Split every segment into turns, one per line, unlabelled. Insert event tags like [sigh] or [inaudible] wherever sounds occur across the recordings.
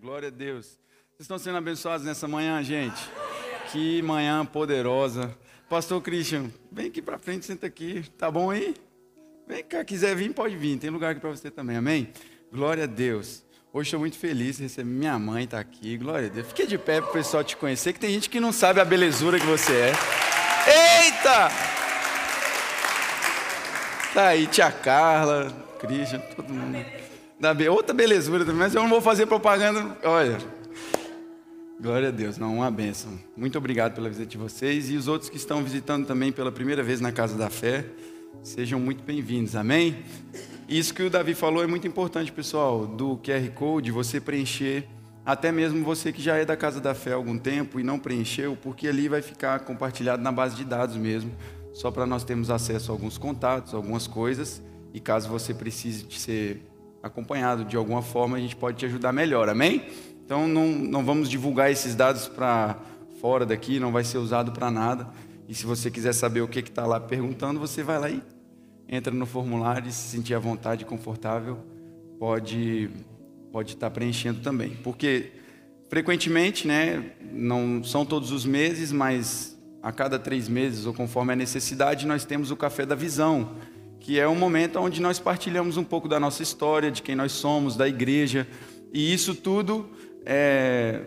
Glória a Deus. Vocês estão sendo abençoados nessa manhã, gente? Que manhã poderosa. Pastor Christian, vem aqui para frente, senta aqui. Tá bom aí? Vem cá, quiser vir, pode vir. Tem lugar aqui para você também, amém? Glória a Deus. Hoje estou muito feliz de receber minha mãe está aqui. Glória a Deus. Fique de pé para o pessoal te conhecer, que tem gente que não sabe a belezura que você é. Eita! Tá aí, tia Carla, Christian, todo mundo. Da. Outra belezura também, mas eu não vou fazer propaganda. Olha, glória a Deus, não, uma bênção. Muito obrigado pela visita de vocês e os outros que estão visitando também pela primeira vez na Casa da Fé, sejam muito bem-vindos, amém? Isso que o Davi falou é muito importante, pessoal, do QR Code, você preencher, até mesmo você que já é da Casa da Fé há algum tempo e não preencheu, porque ali vai ficar compartilhado na base de dados mesmo, só para nós termos acesso a alguns contatos, algumas coisas, e caso você precise de ser acompanhado de alguma forma, a gente pode te ajudar melhor, amém? Então não, não vamos divulgar esses dados para fora daqui, não vai ser usado para nada. E se você quiser saber o que está lá perguntando, você vai lá e entra no formulário e se sentir à vontade confortável, pode pode estar tá preenchendo também. Porque frequentemente, né, não são todos os meses, mas a cada três meses, ou conforme a necessidade, nós temos o Café da Visão que é um momento onde nós partilhamos um pouco da nossa história, de quem nós somos, da igreja, e isso tudo é,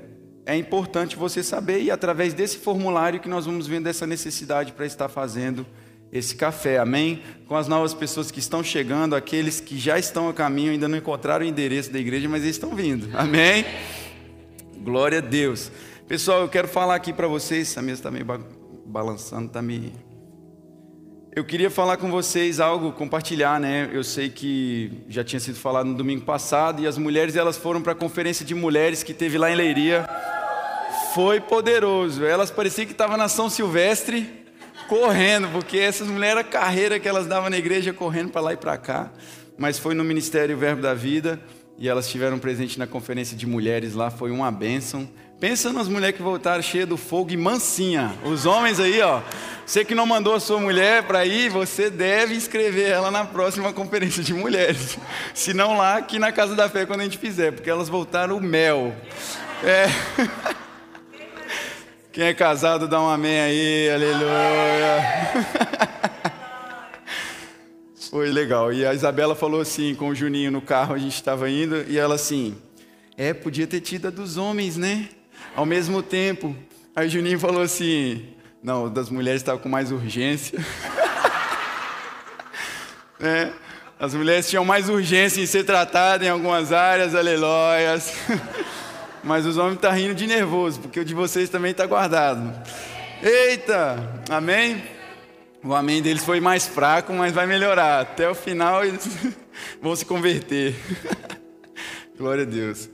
é importante você saber, e através desse formulário que nós vamos vendo essa necessidade para estar fazendo esse café, amém? Com as novas pessoas que estão chegando, aqueles que já estão a caminho, ainda não encontraram o endereço da igreja, mas eles estão vindo, amém? Glória a Deus. Pessoal, eu quero falar aqui para vocês, a mesa está meio balançando, está me eu queria falar com vocês algo, compartilhar, né? Eu sei que já tinha sido falado no domingo passado e as mulheres elas foram para a conferência de mulheres que teve lá em Leiria. Foi poderoso. Elas pareciam que estavam na São Silvestre correndo, porque essas mulheres a carreira que elas davam na igreja correndo para lá e para cá. Mas foi no Ministério Verbo da Vida e elas tiveram presente na conferência de mulheres lá, foi uma bênção. Pensa nas mulheres que voltaram cheias do fogo e mansinha. Os homens aí, ó. Você que não mandou a sua mulher para ir, você deve inscrever ela na próxima conferência de mulheres. Se não lá, aqui na Casa da Fé, quando a gente fizer, porque elas voltaram o mel. É. Quem é casado, dá um amém aí, aleluia. Foi legal. E a Isabela falou assim com o Juninho no carro, a gente estava indo, e ela assim: É, podia ter tido a dos homens, né? Ao mesmo tempo. Aí Juninho falou assim: Não, das mulheres estava com mais urgência. [laughs] é, as mulheres tinham mais urgência em ser tratadas em algumas áreas, aleluias. [laughs] Mas os homens estão tá rindo de nervoso, porque o de vocês também está guardado. Eita! Amém? O amém deles foi mais fraco, mas vai melhorar. Até o final eles [laughs] vão se converter. Glória a Deus.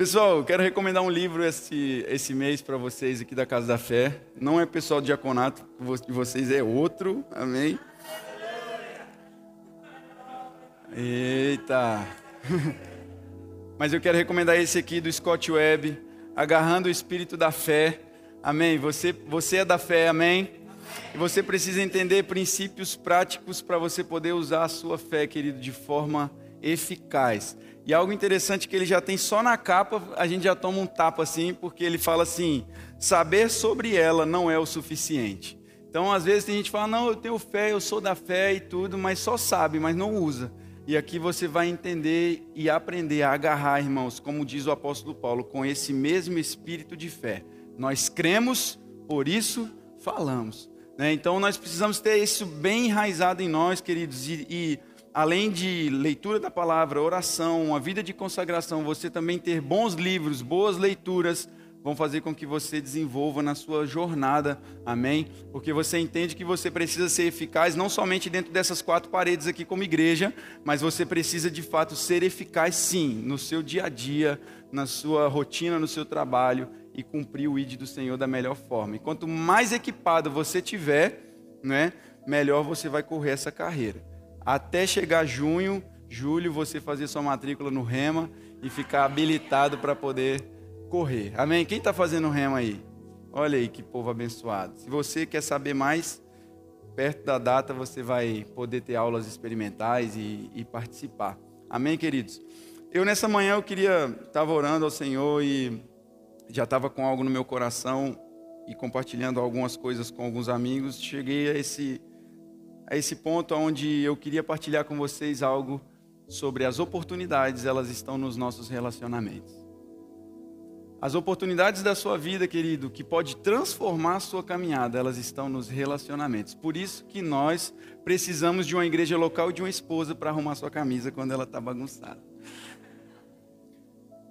Pessoal, eu quero recomendar um livro esse, esse mês para vocês aqui da Casa da Fé. Não é pessoal de diaconato de vocês, é outro. Amém? Eita! [laughs] Mas eu quero recomendar esse aqui do Scott Webb, Agarrando o Espírito da Fé. Amém? Você, você é da fé, amém? E você precisa entender princípios práticos para você poder usar a sua fé, querido, de forma eficaz. E algo interessante que ele já tem só na capa, a gente já toma um tapa assim, porque ele fala assim: saber sobre ela não é o suficiente. Então, às vezes, tem gente que fala: não, eu tenho fé, eu sou da fé e tudo, mas só sabe, mas não usa. E aqui você vai entender e aprender a agarrar, irmãos, como diz o apóstolo Paulo, com esse mesmo espírito de fé. Nós cremos, por isso falamos. Né? Então nós precisamos ter isso bem enraizado em nós, queridos, e, e além de leitura da palavra, oração, uma vida de consagração, você também ter bons livros, boas leituras, vão fazer com que você desenvolva na sua jornada, amém? Porque você entende que você precisa ser eficaz não somente dentro dessas quatro paredes aqui como igreja, mas você precisa de fato ser eficaz sim, no seu dia a dia, na sua rotina, no seu trabalho e cumprir o ID do Senhor da melhor forma. E quanto mais equipado você tiver, né, melhor você vai correr essa carreira. Até chegar junho, julho, você fazer sua matrícula no Rema e ficar habilitado para poder correr. Amém? Quem está fazendo Rema aí? Olha aí que povo abençoado. Se você quer saber mais, perto da data você vai poder ter aulas experimentais e, e participar. Amém, queridos? Eu nessa manhã eu queria estava orando ao Senhor e já estava com algo no meu coração e compartilhando algumas coisas com alguns amigos. Cheguei a esse a esse ponto onde eu queria partilhar com vocês algo sobre as oportunidades, elas estão nos nossos relacionamentos. As oportunidades da sua vida, querido, que pode transformar a sua caminhada, elas estão nos relacionamentos. Por isso que nós precisamos de uma igreja local e de uma esposa para arrumar sua camisa quando ela está bagunçada.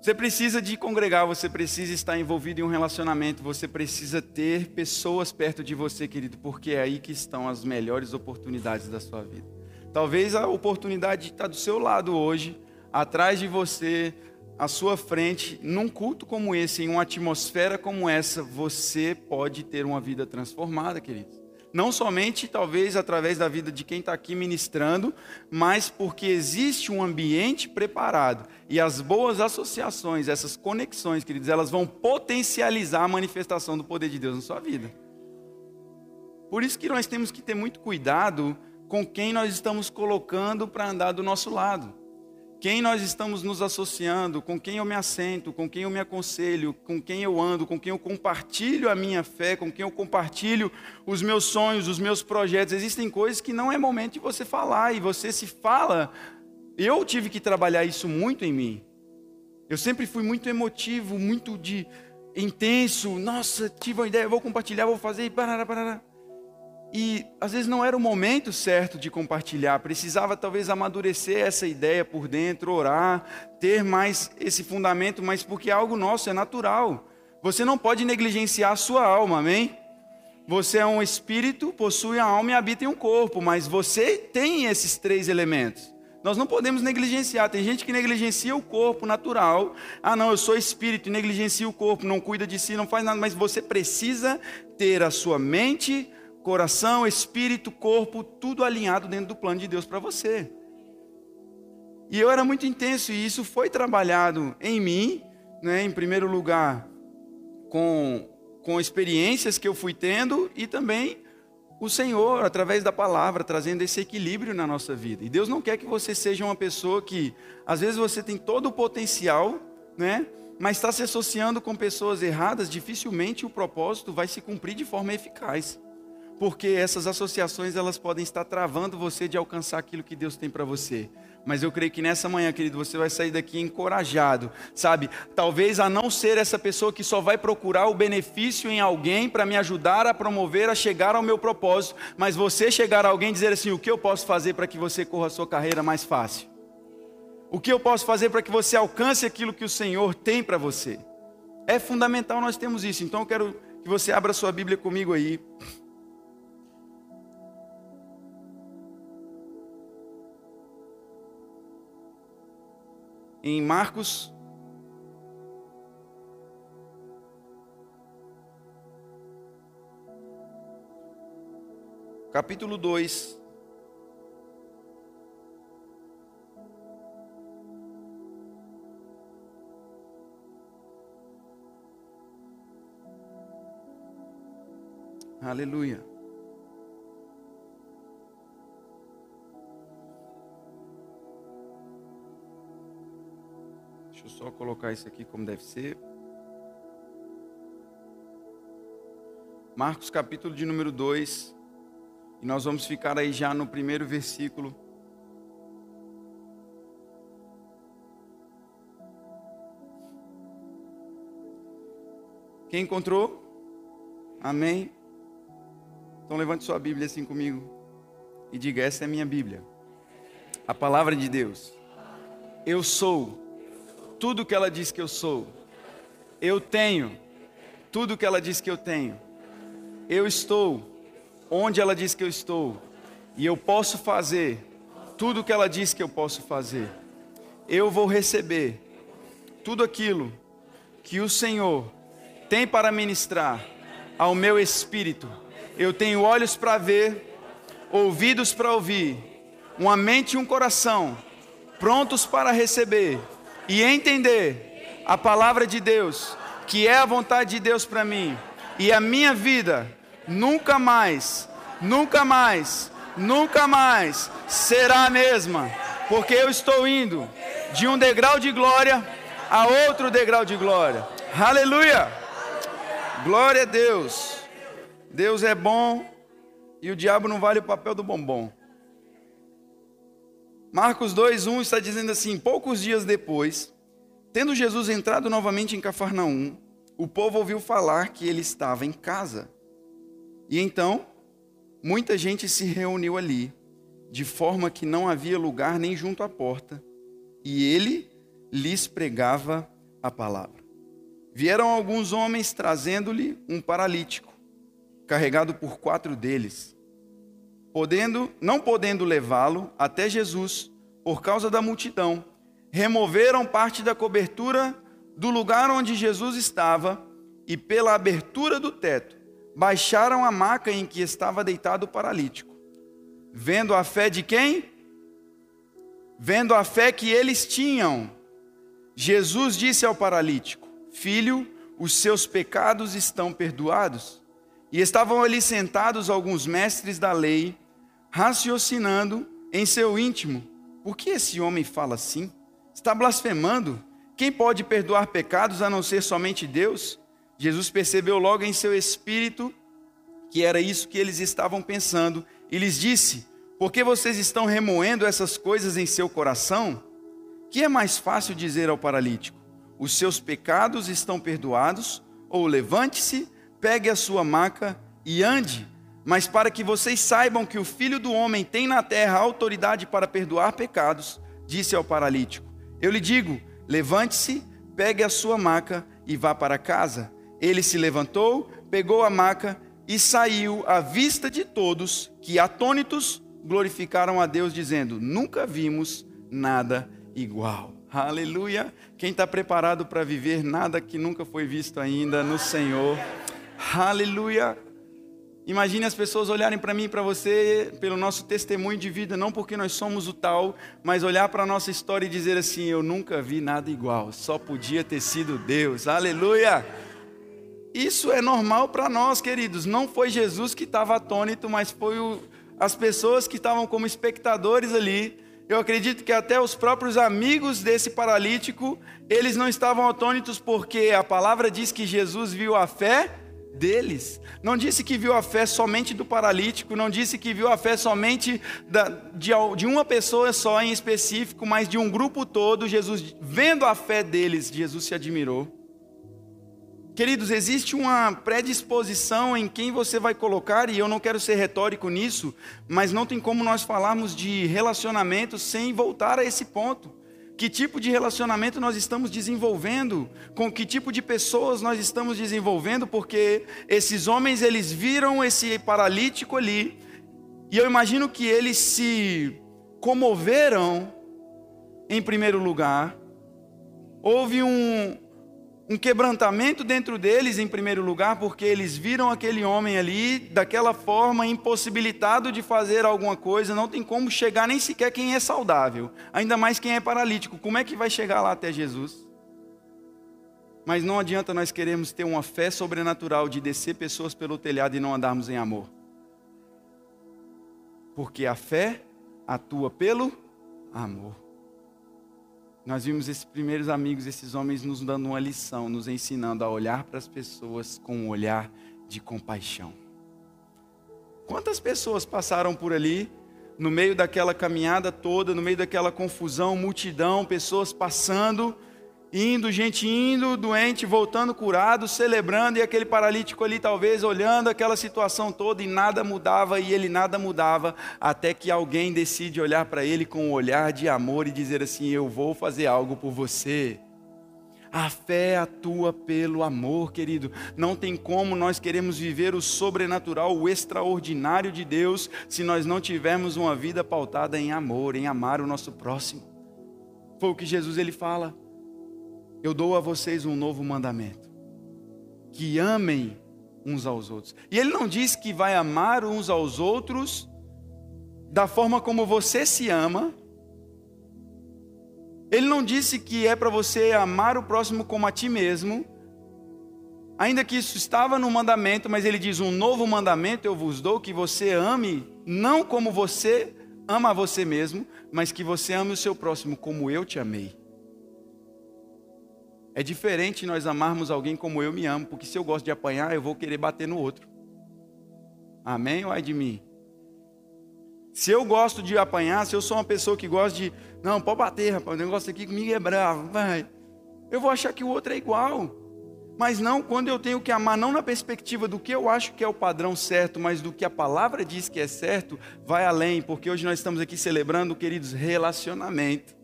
Você precisa de congregar, você precisa estar envolvido em um relacionamento, você precisa ter pessoas perto de você, querido, porque é aí que estão as melhores oportunidades da sua vida. Talvez a oportunidade está do seu lado hoje, atrás de você, à sua frente, num culto como esse, em uma atmosfera como essa, você pode ter uma vida transformada, querido. Não somente, talvez, através da vida de quem está aqui ministrando, mas porque existe um ambiente preparado. E as boas associações, essas conexões, queridos, elas vão potencializar a manifestação do poder de Deus na sua vida. Por isso que nós temos que ter muito cuidado com quem nós estamos colocando para andar do nosso lado quem nós estamos nos associando, com quem eu me assento, com quem eu me aconselho, com quem eu ando, com quem eu compartilho a minha fé, com quem eu compartilho os meus sonhos, os meus projetos. Existem coisas que não é momento de você falar e você se fala. Eu tive que trabalhar isso muito em mim. Eu sempre fui muito emotivo, muito de intenso. Nossa, tive uma ideia, vou compartilhar, vou fazer e parará, parará. E às vezes não era o momento certo de compartilhar, precisava talvez amadurecer essa ideia por dentro, orar, ter mais esse fundamento, mas porque é algo nosso, é natural. Você não pode negligenciar a sua alma, amém? Você é um espírito, possui a alma e habita em um corpo, mas você tem esses três elementos. Nós não podemos negligenciar. Tem gente que negligencia o corpo natural. Ah, não, eu sou espírito e negligencia o corpo, não cuida de si, não faz nada. Mas você precisa ter a sua mente, coração, espírito, corpo, tudo alinhado dentro do plano de Deus para você. E eu era muito intenso e isso foi trabalhado em mim, né, em primeiro lugar, com, com experiências que eu fui tendo e também o Senhor, através da palavra, trazendo esse equilíbrio na nossa vida. E Deus não quer que você seja uma pessoa que, às vezes, você tem todo o potencial, né? mas está se associando com pessoas erradas, dificilmente o propósito vai se cumprir de forma eficaz porque essas associações elas podem estar travando você de alcançar aquilo que Deus tem para você. Mas eu creio que nessa manhã, querido, você vai sair daqui encorajado, sabe? Talvez a não ser essa pessoa que só vai procurar o benefício em alguém para me ajudar a promover, a chegar ao meu propósito, mas você chegar a alguém e dizer assim: o que eu posso fazer para que você corra a sua carreira mais fácil? O que eu posso fazer para que você alcance aquilo que o Senhor tem para você? É fundamental nós temos isso. Então eu quero que você abra sua Bíblia comigo aí. Em Marcos. Capítulo 2. Aleluia. Só colocar isso aqui como deve ser. Marcos capítulo de número 2. E nós vamos ficar aí já no primeiro versículo. Quem encontrou? Amém? Então levante sua Bíblia assim comigo e diga: Essa é a minha Bíblia. A palavra de Deus. Eu sou tudo que ela diz que eu sou. Eu tenho tudo que ela diz que eu tenho. Eu estou onde ela diz que eu estou. E eu posso fazer tudo que ela diz que eu posso fazer. Eu vou receber tudo aquilo que o Senhor tem para ministrar ao meu espírito. Eu tenho olhos para ver, ouvidos para ouvir, uma mente e um coração prontos para receber e entender a palavra de Deus, que é a vontade de Deus para mim, e a minha vida nunca mais, nunca mais, nunca mais será a mesma, porque eu estou indo de um degrau de glória a outro degrau de glória. Aleluia! Glória a Deus. Deus é bom e o diabo não vale o papel do bombom. Marcos 2:1 está dizendo assim: Poucos dias depois, tendo Jesus entrado novamente em Cafarnaum, o povo ouviu falar que ele estava em casa. E então, muita gente se reuniu ali, de forma que não havia lugar nem junto à porta, e ele lhes pregava a palavra. Vieram alguns homens trazendo-lhe um paralítico, carregado por quatro deles. Podendo, não podendo levá-lo até Jesus, por causa da multidão, removeram parte da cobertura do lugar onde Jesus estava e pela abertura do teto, baixaram a maca em que estava deitado o paralítico. Vendo a fé de quem? Vendo a fé que eles tinham, Jesus disse ao paralítico: Filho, os seus pecados estão perdoados. E estavam ali sentados alguns mestres da lei, raciocinando em seu íntimo: Por que esse homem fala assim? Está blasfemando? Quem pode perdoar pecados a não ser somente Deus? Jesus percebeu logo em seu espírito que era isso que eles estavam pensando e lhes disse: Por que vocês estão remoendo essas coisas em seu coração? Que é mais fácil dizer ao paralítico: Os seus pecados estão perdoados, ou levante-se, pegue a sua maca e ande. Mas para que vocês saibam que o filho do homem tem na terra autoridade para perdoar pecados, disse ao paralítico: Eu lhe digo, levante-se, pegue a sua maca e vá para casa. Ele se levantou, pegou a maca e saiu à vista de todos, que atônitos glorificaram a Deus, dizendo: Nunca vimos nada igual. Aleluia. Quem está preparado para viver nada que nunca foi visto ainda no Senhor. Aleluia. Imagine as pessoas olharem para mim e para você pelo nosso testemunho de vida, não porque nós somos o tal, mas olhar para a nossa história e dizer assim: Eu nunca vi nada igual, só podia ter sido Deus. Aleluia. Isso é normal para nós, queridos. Não foi Jesus que estava atônito, mas foi o, as pessoas que estavam como espectadores ali eu acredito que até os próprios amigos desse paralítico, eles não estavam atônitos porque a palavra diz que Jesus viu a fé deles. Não disse que viu a fé somente do paralítico, não disse que viu a fé somente da, de, de uma pessoa só em específico, mas de um grupo todo. Jesus, vendo a fé deles, Jesus se admirou. Queridos, existe uma predisposição em quem você vai colocar, e eu não quero ser retórico nisso, mas não tem como nós falarmos de relacionamento sem voltar a esse ponto. Que tipo de relacionamento nós estamos desenvolvendo? Com que tipo de pessoas nós estamos desenvolvendo? Porque esses homens, eles viram esse paralítico ali, e eu imagino que eles se comoveram, em primeiro lugar. Houve um, um quebrantamento dentro deles, em primeiro lugar, porque eles viram aquele homem ali daquela forma, impossibilitado de fazer alguma coisa, não tem como chegar nem sequer quem é saudável, ainda mais quem é paralítico. Como é que vai chegar lá até Jesus? Mas não adianta nós queremos ter uma fé sobrenatural de descer pessoas pelo telhado e não andarmos em amor. Porque a fé atua pelo amor. Nós vimos esses primeiros amigos, esses homens nos dando uma lição, nos ensinando a olhar para as pessoas com um olhar de compaixão. Quantas pessoas passaram por ali, no meio daquela caminhada toda, no meio daquela confusão, multidão, pessoas passando, indo, gente indo, doente, voltando curado, celebrando, e aquele paralítico ali talvez olhando aquela situação toda e nada mudava e ele nada mudava, até que alguém decide olhar para ele com um olhar de amor e dizer assim: Eu vou fazer algo por você. A fé atua pelo amor, querido. Não tem como nós queremos viver o sobrenatural, o extraordinário de Deus, se nós não tivermos uma vida pautada em amor, em amar o nosso próximo. Foi o que Jesus ele fala. Eu dou a vocês um novo mandamento: que amem uns aos outros. E ele não diz que vai amar uns aos outros da forma como você se ama. Ele não disse que é para você amar o próximo como a ti mesmo. Ainda que isso estava no mandamento, mas ele diz: Um novo mandamento eu vos dou, que você ame, não como você ama a você mesmo, mas que você ame o seu próximo como eu te amei. É diferente nós amarmos alguém como eu me amo, porque se eu gosto de apanhar, eu vou querer bater no outro. Amém ou é de mim? Se eu gosto de apanhar, se eu sou uma pessoa que gosta de, não, pode bater, rapaz, o negócio aqui comigo é bravo, vai. Eu vou achar que o outro é igual. Mas não quando eu tenho que amar, não na perspectiva do que eu acho que é o padrão certo, mas do que a palavra diz que é certo, vai além, porque hoje nós estamos aqui celebrando, queridos, relacionamento.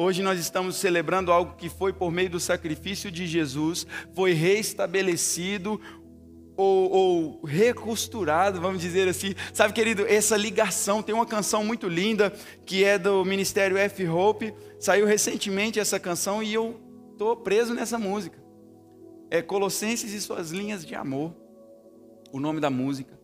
Hoje nós estamos celebrando algo que foi por meio do sacrifício de Jesus, foi restabelecido ou, ou, recosturado, vamos dizer assim. Sabe, querido, essa ligação, tem uma canção muito linda que é do Ministério F. Hope, saiu recentemente essa canção e eu estou preso nessa música. É Colossenses e suas linhas de amor, o nome da música.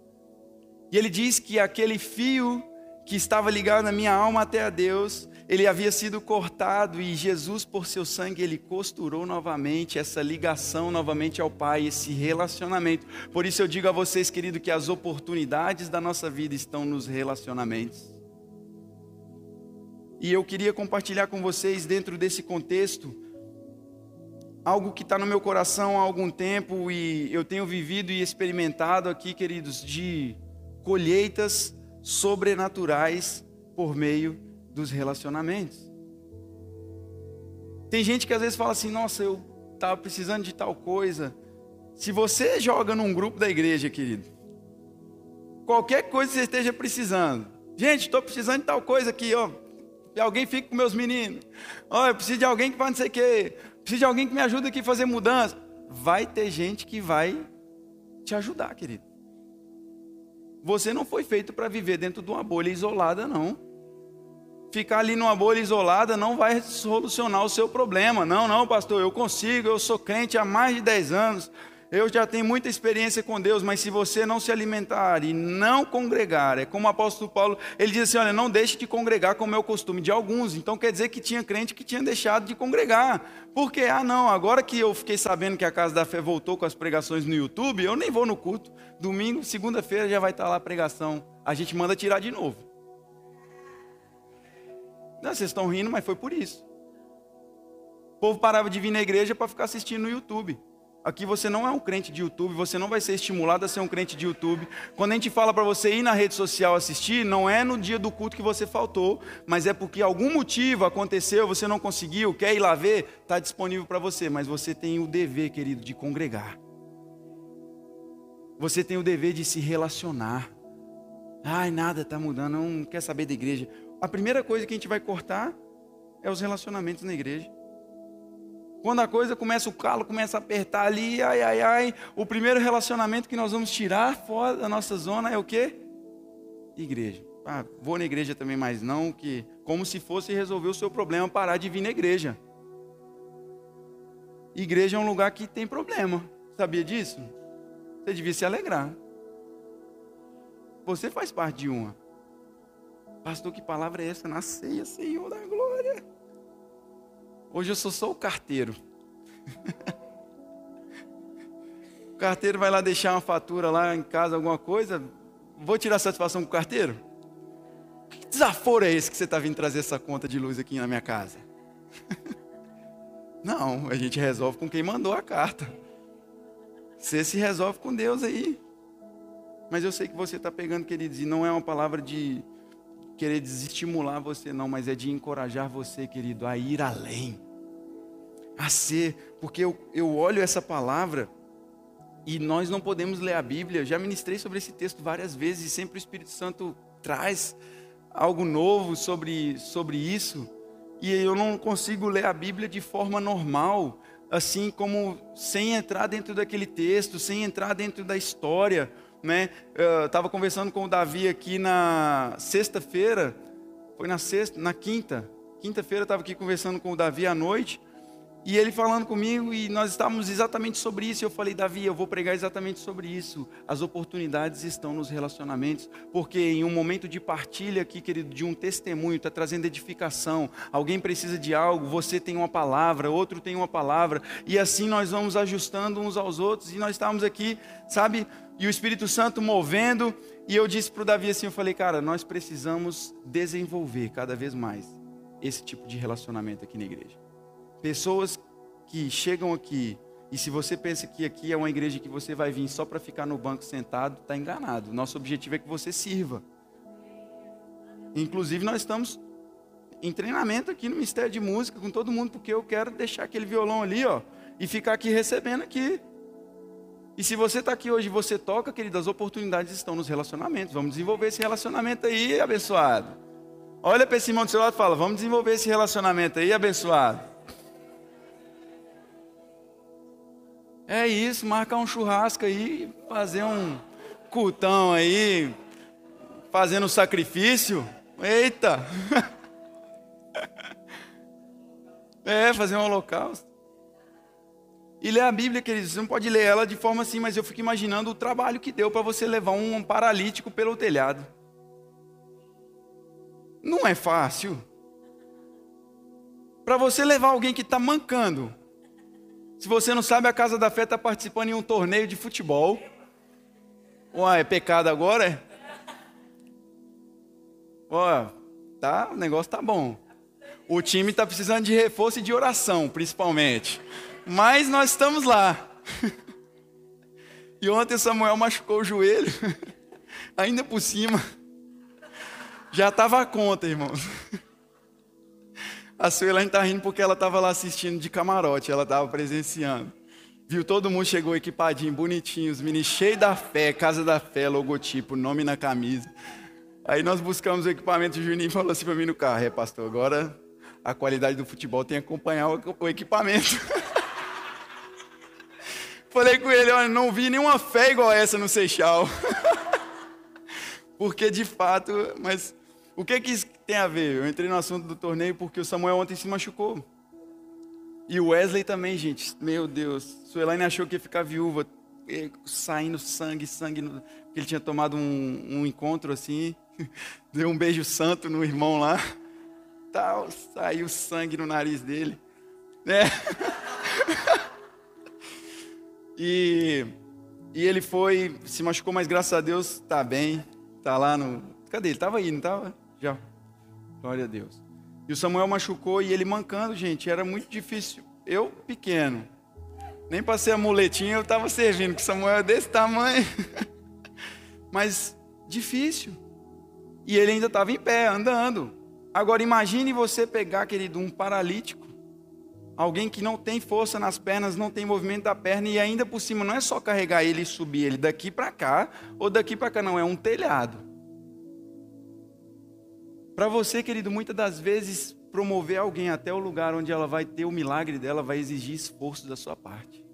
E ele diz que aquele fio que estava ligado na minha alma até a Deus, ele havia sido cortado e Jesus, por seu sangue, ele costurou novamente essa ligação novamente ao Pai, esse relacionamento. Por isso eu digo a vocês, querido, que as oportunidades da nossa vida estão nos relacionamentos. E eu queria compartilhar com vocês, dentro desse contexto, algo que está no meu coração há algum tempo e eu tenho vivido e experimentado aqui, queridos, de colheitas sobrenaturais por meio dos relacionamentos. Tem gente que às vezes fala assim: Nossa, eu estava precisando de tal coisa. Se você joga num grupo da igreja, querido, qualquer coisa que você esteja precisando, gente, estou precisando de tal coisa aqui, ó. E alguém fica com meus meninos. Ó, eu preciso de alguém que faz não sei o quê. Preciso de alguém que me ajude aqui a fazer mudança. Vai ter gente que vai te ajudar, querido. Você não foi feito para viver dentro de uma bolha isolada, não ficar ali numa bolha isolada não vai solucionar o seu problema. Não, não, pastor, eu consigo, eu sou crente há mais de 10 anos, eu já tenho muita experiência com Deus, mas se você não se alimentar e não congregar, é como o apóstolo Paulo, ele diz assim: olha, não deixe de congregar como é o costume de alguns. Então quer dizer que tinha crente que tinha deixado de congregar. Porque, ah, não, agora que eu fiquei sabendo que a Casa da Fé voltou com as pregações no YouTube, eu nem vou no culto. Domingo, segunda-feira já vai estar lá a pregação. A gente manda tirar de novo. Não, vocês estão rindo, mas foi por isso. O povo parava de vir na igreja para ficar assistindo no YouTube. Aqui você não é um crente de YouTube, você não vai ser estimulado a ser um crente de YouTube. Quando a gente fala para você ir na rede social assistir, não é no dia do culto que você faltou, mas é porque algum motivo aconteceu, você não conseguiu, quer ir lá ver, está disponível para você, mas você tem o dever, querido, de congregar. Você tem o dever de se relacionar. Ai, nada está mudando, não quer saber da igreja a primeira coisa que a gente vai cortar é os relacionamentos na igreja. Quando a coisa começa, o calo começa a apertar ali, ai, ai, ai, o primeiro relacionamento que nós vamos tirar fora da nossa zona é o quê? Igreja. Ah, vou na igreja também, mas não que como se fosse resolver o seu problema parar de vir na igreja. Igreja é um lugar que tem problema. Sabia disso? Você devia se alegrar. Você faz parte de uma. Pastor, que palavra é essa? Na ceia, Senhor da glória. Hoje eu sou só o carteiro. [laughs] o carteiro vai lá deixar uma fatura lá em casa, alguma coisa. Vou tirar satisfação com o carteiro? Que desaforo é esse que você está vindo trazer essa conta de luz aqui na minha casa? [laughs] Não, a gente resolve com quem mandou a carta. Você se resolve com Deus aí. Mas eu sei que você está pegando, queridos, e não é uma palavra de querer desestimular você, não, mas é de encorajar você, querido, a ir além, a ser, porque eu, eu olho essa palavra e nós não podemos ler a Bíblia. Já ministrei sobre esse texto várias vezes e sempre o Espírito Santo traz algo novo sobre, sobre isso. E eu não consigo ler a Bíblia de forma normal, assim como sem entrar dentro daquele texto, sem entrar dentro da história né? Eu estava conversando com o Davi aqui na sexta-feira, foi na sexta, na quinta, quinta-feira eu estava aqui conversando com o Davi à noite, e ele falando comigo, e nós estávamos exatamente sobre isso. Eu falei, Davi, eu vou pregar exatamente sobre isso. As oportunidades estão nos relacionamentos, porque em um momento de partilha aqui, querido, de um testemunho, está trazendo edificação. Alguém precisa de algo, você tem uma palavra, outro tem uma palavra, e assim nós vamos ajustando uns aos outros. E nós estávamos aqui, sabe, e o Espírito Santo movendo. E eu disse para o Davi assim: eu falei, cara, nós precisamos desenvolver cada vez mais esse tipo de relacionamento aqui na igreja. Pessoas que chegam aqui e se você pensa que aqui é uma igreja que você vai vir só para ficar no banco sentado, está enganado. Nosso objetivo é que você sirva. Inclusive, nós estamos em treinamento aqui no Ministério de Música com todo mundo, porque eu quero deixar aquele violão ali, ó, e ficar aqui recebendo aqui. E se você está aqui hoje e você toca, querido, as oportunidades estão nos relacionamentos. Vamos desenvolver esse relacionamento aí, abençoado. Olha para esse irmão do seu lado e fala: Vamos desenvolver esse relacionamento aí, abençoado. É isso, marcar um churrasco aí, fazer um cultão aí, fazendo sacrifício. Eita! [laughs] É, fazer um holocausto. E ler a Bíblia, queridos, você não pode ler ela de forma assim, mas eu fico imaginando o trabalho que deu para você levar um paralítico pelo telhado. Não é fácil. Para você levar alguém que está mancando. Se você não sabe, a Casa da Fé está participando em um torneio de futebol. Ué, é pecado agora? É? Ó, tá, o negócio tá bom. O time está precisando de reforço e de oração, principalmente. Mas nós estamos lá. [laughs] E ontem Samuel machucou o joelho, [laughs] ainda por cima. Já estava a conta, irmãos. A Suelaine está rindo porque ela estava lá assistindo de camarote, ela estava presenciando. Viu, todo mundo chegou equipadinho, bonitinho, os meninos cheios da fé, Casa da Fé, logotipo, nome na camisa. Aí nós buscamos o equipamento, o Juninho falou assim para mim no carro, é pastor, agora a qualidade do futebol tem que acompanhar o equipamento. [laughs] Falei com ele, olha, não vi nenhuma fé igual essa no Seixal. [laughs] porque de fato, mas o que que isso tem a ver? Eu entrei no assunto do torneio porque o Samuel ontem se machucou. E o Wesley também, gente. Meu Deus. Suelaine achou que ia ficar viúva, saindo sangue, sangue. No... Ele tinha tomado um, um encontro assim, [laughs] deu um beijo santo no irmão lá tal, saiu sangue no nariz dele, né? [laughs] e, e ele foi, se machucou, mas graças a Deus está bem, está lá no. Cadê ele? Estava aí, não estava? Já. Glória a Deus. E o Samuel machucou e ele mancando, gente, era muito difícil. Eu, pequeno, nem passei a muletinha, eu estava servindo, que Samuel é desse tamanho. [laughs] Mas difícil. E ele ainda estava em pé, andando. Agora imagine você pegar, querido, um paralítico, alguém que não tem força nas pernas, não tem movimento da perna e ainda por cima não é só carregar ele e subir ele daqui para cá ou daqui para cá, não, é um telhado. Para você, querido, muitas das vezes promover alguém até o lugar onde ela vai ter o milagre dela vai exigir esforço da sua parte.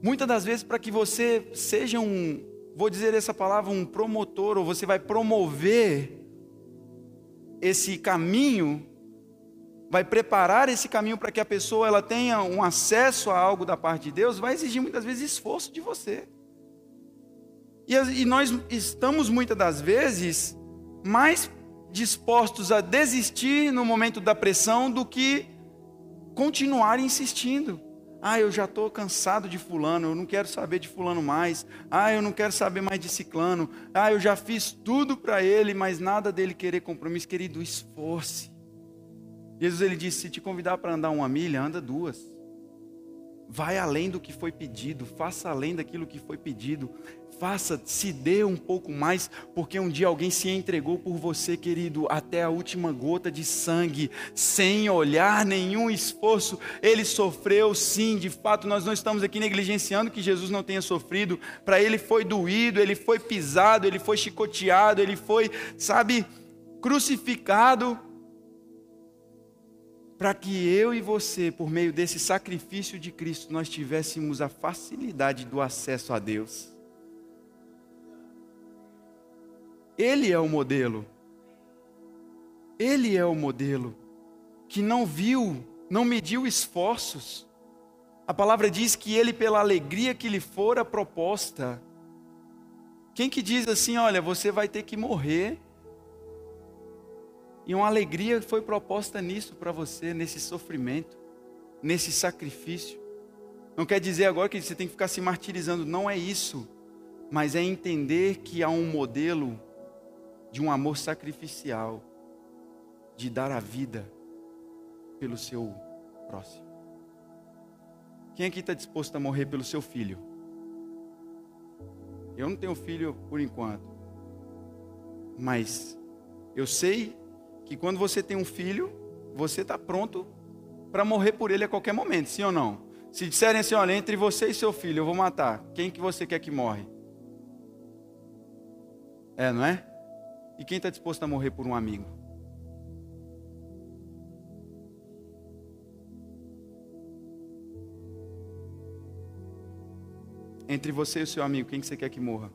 Muitas das vezes, para que você seja um, vou dizer essa palavra, um promotor, ou você vai promover esse caminho, vai preparar esse caminho para que a pessoa ela tenha um acesso a algo da parte de Deus, vai exigir muitas vezes esforço de você. E, e nós estamos muitas das vezes mais dispostos a desistir no momento da pressão do que continuar insistindo. Ah, eu já estou cansado de fulano, eu não quero saber de fulano mais. Ah, eu não quero saber mais de ciclano. Ah, eu já fiz tudo para ele, mas nada dele querer compromisso. Querido, esforce. Jesus ele disse: se te convidar para andar uma milha, anda duas. Vai além do que foi pedido, faça além daquilo que foi pedido faça, se dê um pouco mais, porque um dia alguém se entregou por você, querido, até a última gota de sangue, sem olhar nenhum esforço. Ele sofreu, sim, de fato, nós não estamos aqui negligenciando que Jesus não tenha sofrido. Para ele foi doído, ele foi pisado, ele foi chicoteado, ele foi, sabe, crucificado. Para que eu e você, por meio desse sacrifício de Cristo, nós tivéssemos a facilidade do acesso a Deus. Ele é o modelo. Ele é o modelo que não viu, não mediu esforços. A palavra diz que ele, pela alegria que lhe fora proposta, quem que diz assim, olha, você vai ter que morrer, e uma alegria foi proposta nisso para você, nesse sofrimento, nesse sacrifício. Não quer dizer agora que você tem que ficar se martirizando, não é isso, mas é entender que há um modelo de um amor sacrificial, de dar a vida. pelo seu próximo? Quem aqui está disposto a morrer pelo seu filho? Eu não tenho filho por enquanto, mas eu sei que quando você tem um filho, você está pronto para morrer por ele a qualquer momento, sim ou não? Se disserem assim, olha, entre você e seu filho, eu vou matar. Quem que você quer que morre? É, não é? E quem está disposto a morrer por um amigo? Entre você e o seu amigo, quem que você quer que morra?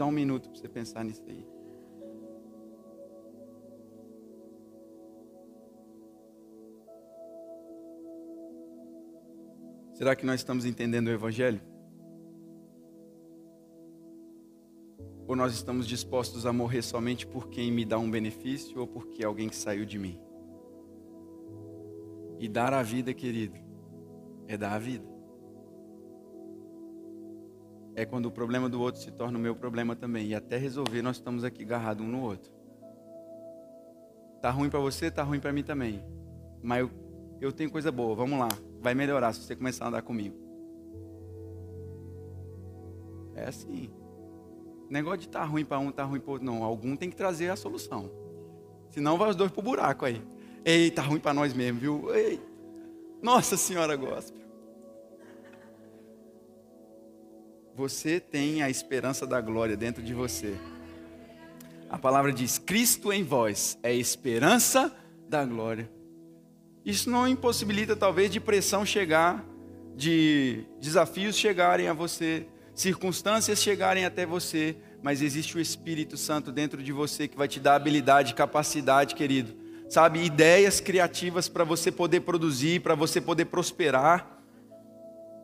Dá um minuto para você pensar nisso aí. Será que nós estamos entendendo o Evangelho? Ou nós estamos dispostos a morrer somente por quem me dá um benefício ou porque alguém que saiu de mim? E dar a vida, querido, é dar a vida. É quando o problema do outro se torna o meu problema também. E até resolver, nós estamos aqui agarrados um no outro. Tá ruim para você, tá ruim para mim também. Mas eu, eu tenho coisa boa, vamos lá vai melhorar se você começar a andar comigo. É assim. negócio de tá ruim para um, tá ruim para outro. Não, algum tem que trazer a solução. Senão vai os dois pro buraco aí. Ei, tá ruim para nós mesmo, viu? Ei. Nossa Senhora gospel. Você tem a esperança da glória dentro de você. A palavra diz: Cristo em vós é esperança da glória. Isso não impossibilita, talvez, de pressão chegar, de desafios chegarem a você, circunstâncias chegarem até você, mas existe o Espírito Santo dentro de você que vai te dar habilidade, capacidade, querido. Sabe, ideias criativas para você poder produzir, para você poder prosperar.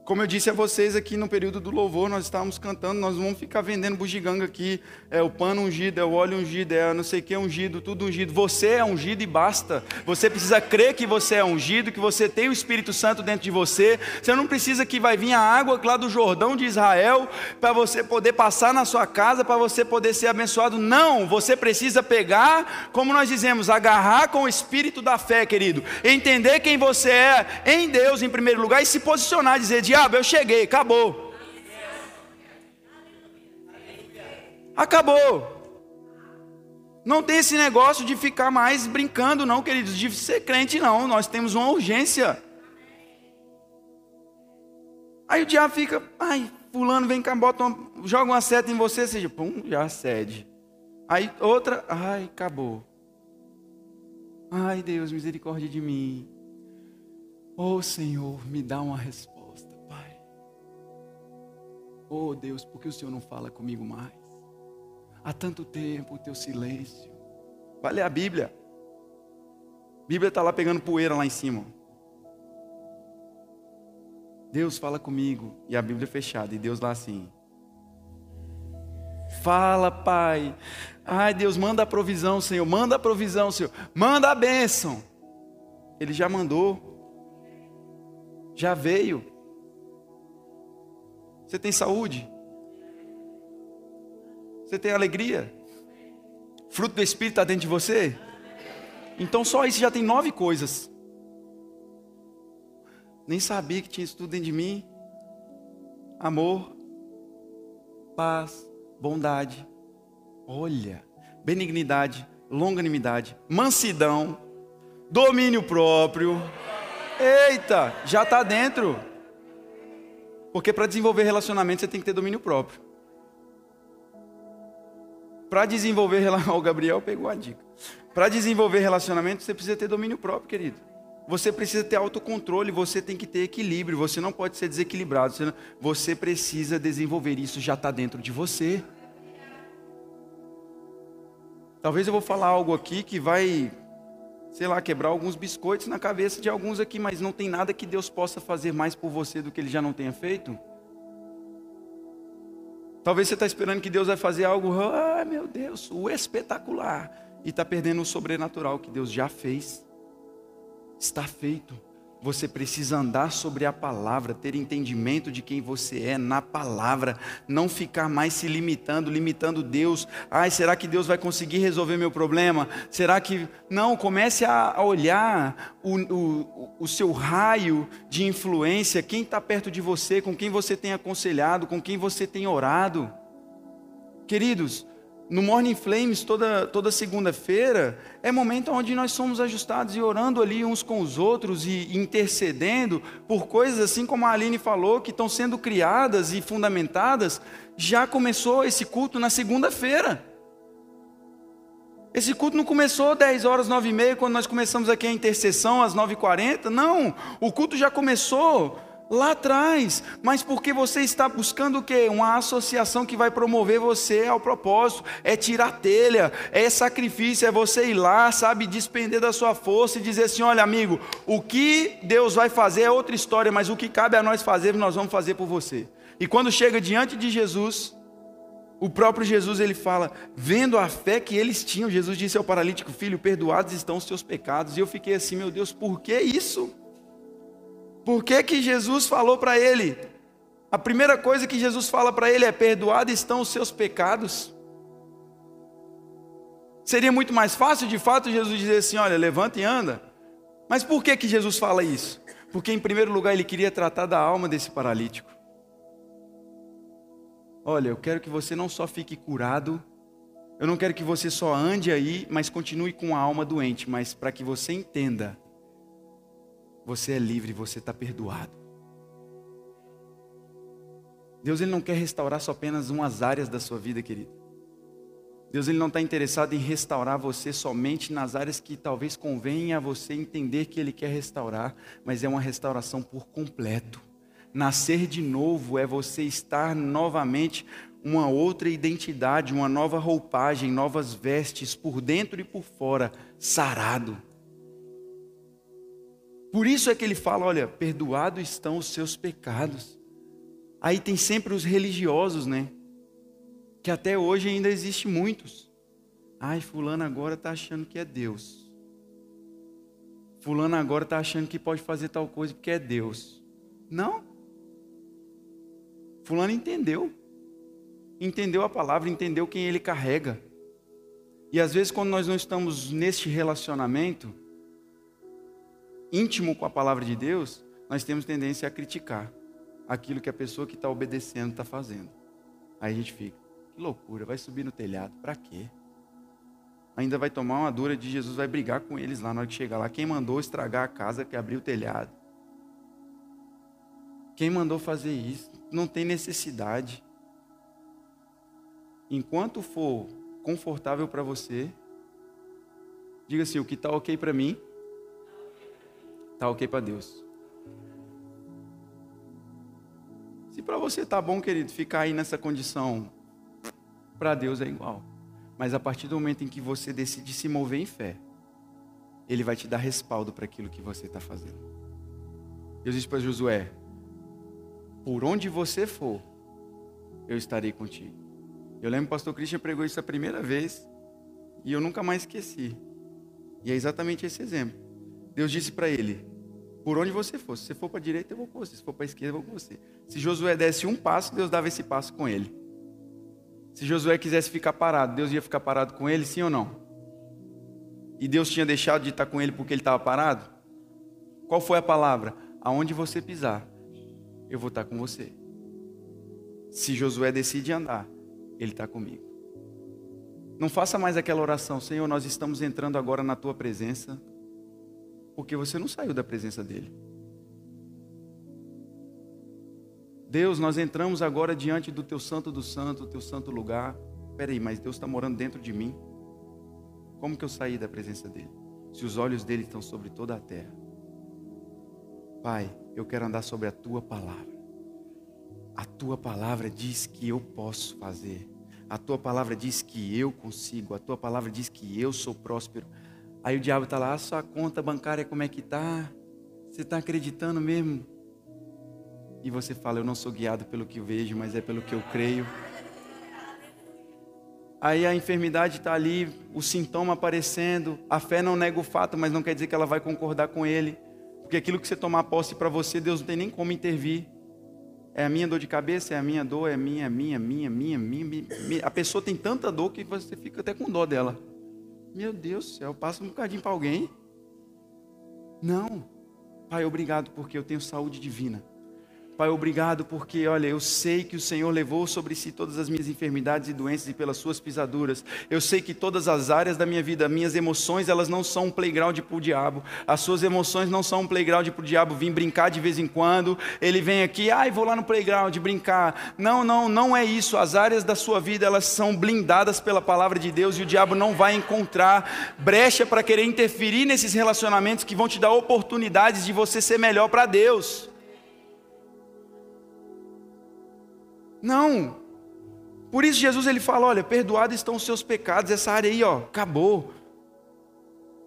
Como eu disse a vocês aqui no período do louvor, nós estávamos cantando, nós vamos ficar vendendo bugiganga aqui. É o pano ungido, é o óleo ungido, é não sei o que ungido, tudo ungido. Você é ungido e basta. Você precisa crer que você é ungido, que você tem o Espírito Santo dentro de você. Você não precisa que vai vir a água lá do Jordão de Israel para você poder passar na sua casa, para você poder ser abençoado. Não, você precisa pegar, como nós dizemos, agarrar com o Espírito da fé, querido. Entender quem você é em Deus em primeiro lugar e se posicionar, dizer, diabo, eu cheguei, acabou. Acabou. Não tem esse negócio de ficar mais brincando, não, queridos, de ser crente, não. Nós temos uma urgência. Aí o diabo fica, ai, fulano vem cá, bota uma, joga uma seta em você, seja, pum, já cede. Aí outra, ai, acabou. Ai, Deus, misericórdia de mim. Oh, Senhor, me dá uma resposta. Oh Deus, por que o Senhor não fala comigo mais? Há tanto tempo o teu silêncio. Vai ler a Bíblia. A Bíblia está lá pegando poeira lá em cima. Deus fala comigo. E a Bíblia é fechada. E Deus lá assim. Fala, Pai. Ai, Deus, manda a provisão, Senhor. Manda a provisão, Senhor. Manda a bênção. Ele já mandou. Já veio. Você tem saúde? Você tem alegria? Fruto do Espírito está dentro de você? Então só isso já tem nove coisas. Nem sabia que tinha isso tudo dentro de mim. Amor, paz, bondade, olha, benignidade, longanimidade, mansidão, domínio próprio. Eita, já está dentro. Porque para desenvolver relacionamento você tem que ter domínio próprio. Para desenvolver [laughs] o Gabriel pegou a dica. Para desenvolver relacionamento você precisa ter domínio próprio, querido. Você precisa ter autocontrole, você tem que ter equilíbrio, você não pode ser desequilibrado. Você, não, você precisa desenvolver isso, já está dentro de você. Talvez eu vou falar algo aqui que vai sei lá, quebrar alguns biscoitos na cabeça de alguns aqui, mas não tem nada que Deus possa fazer mais por você do que Ele já não tenha feito? Talvez você está esperando que Deus vai fazer algo, ah, meu Deus, o espetacular, e está perdendo o sobrenatural que Deus já fez. Está feito. Você precisa andar sobre a palavra, ter entendimento de quem você é na palavra, não ficar mais se limitando, limitando Deus. Ai, será que Deus vai conseguir resolver meu problema? Será que. Não, comece a olhar o, o, o seu raio de influência, quem está perto de você, com quem você tem aconselhado, com quem você tem orado. Queridos, no Morning Flames, toda, toda segunda-feira, é momento onde nós somos ajustados e orando ali uns com os outros e intercedendo por coisas assim como a Aline falou, que estão sendo criadas e fundamentadas. Já começou esse culto na segunda-feira. Esse culto não começou 10 horas, 9 e meia, quando nós começamos aqui a intercessão às 9h40. Não, o culto já começou lá atrás, mas porque você está buscando o quê? Uma associação que vai promover você ao propósito, é tirar telha, é sacrifício, é você ir lá, sabe, despender da sua força e dizer assim: olha, amigo, o que Deus vai fazer é outra história, mas o que cabe a nós fazer, nós vamos fazer por você. E quando chega diante de Jesus, o próprio Jesus ele fala, vendo a fé que eles tinham, Jesus disse ao paralítico: Filho, perdoados estão os seus pecados. E eu fiquei assim, meu Deus, por que isso? Por que, que Jesus falou para ele? A primeira coisa que Jesus fala para ele é: Perdoados estão os seus pecados. Seria muito mais fácil, de fato, Jesus dizer assim: Olha, levanta e anda. Mas por que, que Jesus fala isso? Porque, em primeiro lugar, ele queria tratar da alma desse paralítico. Olha, eu quero que você não só fique curado, eu não quero que você só ande aí, mas continue com a alma doente, mas para que você entenda você é livre, você está perdoado. Deus ele não quer restaurar só apenas umas áreas da sua vida, querido. Deus ele não está interessado em restaurar você somente nas áreas que talvez convenha a você entender que Ele quer restaurar, mas é uma restauração por completo. Nascer de novo é você estar novamente uma outra identidade, uma nova roupagem, novas vestes por dentro e por fora, sarado. Por isso é que ele fala: olha, perdoados estão os seus pecados. Aí tem sempre os religiosos, né? Que até hoje ainda existe muitos. Ai, fulano agora está achando que é Deus. Fulano agora está achando que pode fazer tal coisa porque é Deus. Não. Fulano entendeu. Entendeu a palavra, entendeu quem ele carrega. E às vezes, quando nós não estamos neste relacionamento, íntimo com a palavra de Deus, nós temos tendência a criticar aquilo que a pessoa que está obedecendo está fazendo. Aí a gente fica, que loucura, vai subir no telhado, para quê? Ainda vai tomar uma dura de Jesus, vai brigar com eles lá na hora que chegar lá. Quem mandou estragar a casa que abriu o telhado? Quem mandou fazer isso? Não tem necessidade. Enquanto for confortável para você, diga assim: o que está ok para mim, Tá ok para Deus. Se para você tá bom, querido, ficar aí nessa condição, para Deus é igual. Mas a partir do momento em que você decide se mover em fé, Ele vai te dar respaldo para aquilo que você está fazendo. Deus disse para Josué: Por onde você for, eu estarei contigo. Eu lembro que o pastor Christian pregou isso a primeira vez e eu nunca mais esqueci. E é exatamente esse exemplo. Deus disse para ele: Por onde você for, se você for para a direita, eu vou com você. Se for para a esquerda, eu vou com você. Se Josué desse um passo, Deus dava esse passo com ele. Se Josué quisesse ficar parado, Deus ia ficar parado com ele, sim ou não? E Deus tinha deixado de estar com ele porque ele estava parado? Qual foi a palavra? Aonde você pisar, eu vou estar com você. Se Josué decide andar, ele está comigo. Não faça mais aquela oração, Senhor, nós estamos entrando agora na tua presença porque você não saiu da presença dele. Deus, nós entramos agora diante do teu santo do santo, teu santo lugar. Peraí, mas Deus está morando dentro de mim. Como que eu saí da presença dele? Se os olhos dele estão sobre toda a terra. Pai, eu quero andar sobre a tua palavra. A tua palavra diz que eu posso fazer. A tua palavra diz que eu consigo. A tua palavra diz que eu sou próspero. Aí o diabo está lá, a sua conta bancária como é que está? Você está acreditando mesmo? E você fala, eu não sou guiado pelo que vejo, mas é pelo que eu creio. Aí a enfermidade está ali, o sintoma aparecendo, a fé não nega o fato, mas não quer dizer que ela vai concordar com ele. Porque aquilo que você tomar posse para você, Deus não tem nem como intervir. É a minha dor de cabeça, é a minha dor, é minha, minha, minha, minha, minha, minha. A pessoa tem tanta dor que você fica até com dó dela. Meu Deus do céu, passa um bocadinho para alguém. Não. Pai, obrigado porque eu tenho saúde divina. Pai, obrigado porque, olha, eu sei que o Senhor levou sobre si todas as minhas enfermidades e doenças e pelas suas pisaduras. Eu sei que todas as áreas da minha vida, minhas emoções, elas não são um playground para o diabo. As suas emoções não são um playground para o diabo vir brincar de vez em quando. Ele vem aqui, ai, vou lá no playground brincar. Não, não, não é isso. As áreas da sua vida, elas são blindadas pela palavra de Deus e o diabo não vai encontrar brecha para querer interferir nesses relacionamentos que vão te dar oportunidades de você ser melhor para Deus. Não. Por isso Jesus ele fala, olha, perdoados estão os seus pecados, essa área aí, ó, acabou.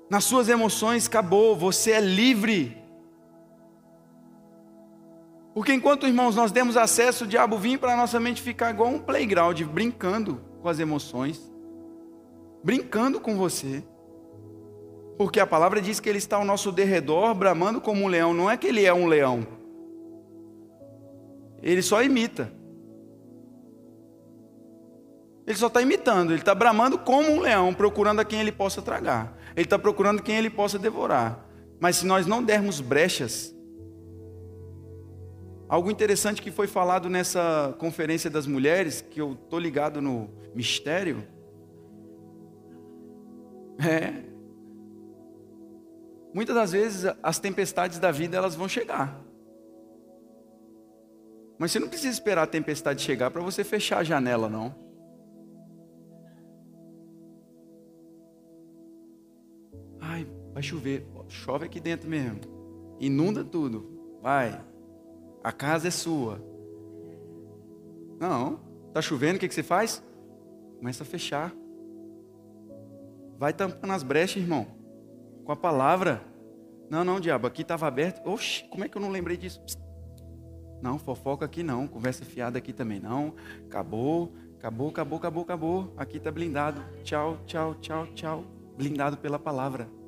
Nas suas emoções acabou, você é livre. Porque enquanto, irmãos, nós demos acesso, o diabo vinha para a nossa mente ficar igual um playground, brincando com as emoções, brincando com você. Porque a palavra diz que ele está ao nosso derredor, bramando como um leão. Não é que ele é um leão. Ele só imita. Ele só está imitando, ele está bramando como um leão, procurando a quem ele possa tragar. Ele está procurando quem ele possa devorar. Mas se nós não dermos brechas, algo interessante que foi falado nessa conferência das mulheres, que eu estou ligado no mistério, é. Muitas das vezes as tempestades da vida elas vão chegar. Mas você não precisa esperar a tempestade chegar para você fechar a janela, não. Vai chover. Chove aqui dentro mesmo. Inunda tudo. Vai. A casa é sua. Não. Está chovendo, o que, que você faz? Começa a fechar. Vai tampando as brechas, irmão. Com a palavra. Não, não, diabo, aqui estava aberto. Oxi, como é que eu não lembrei disso? Não, fofoca aqui não. Conversa fiada aqui também não. Acabou, acabou, acabou, acabou, acabou. Aqui está blindado. Tchau, tchau, tchau, tchau. Blindado pela palavra.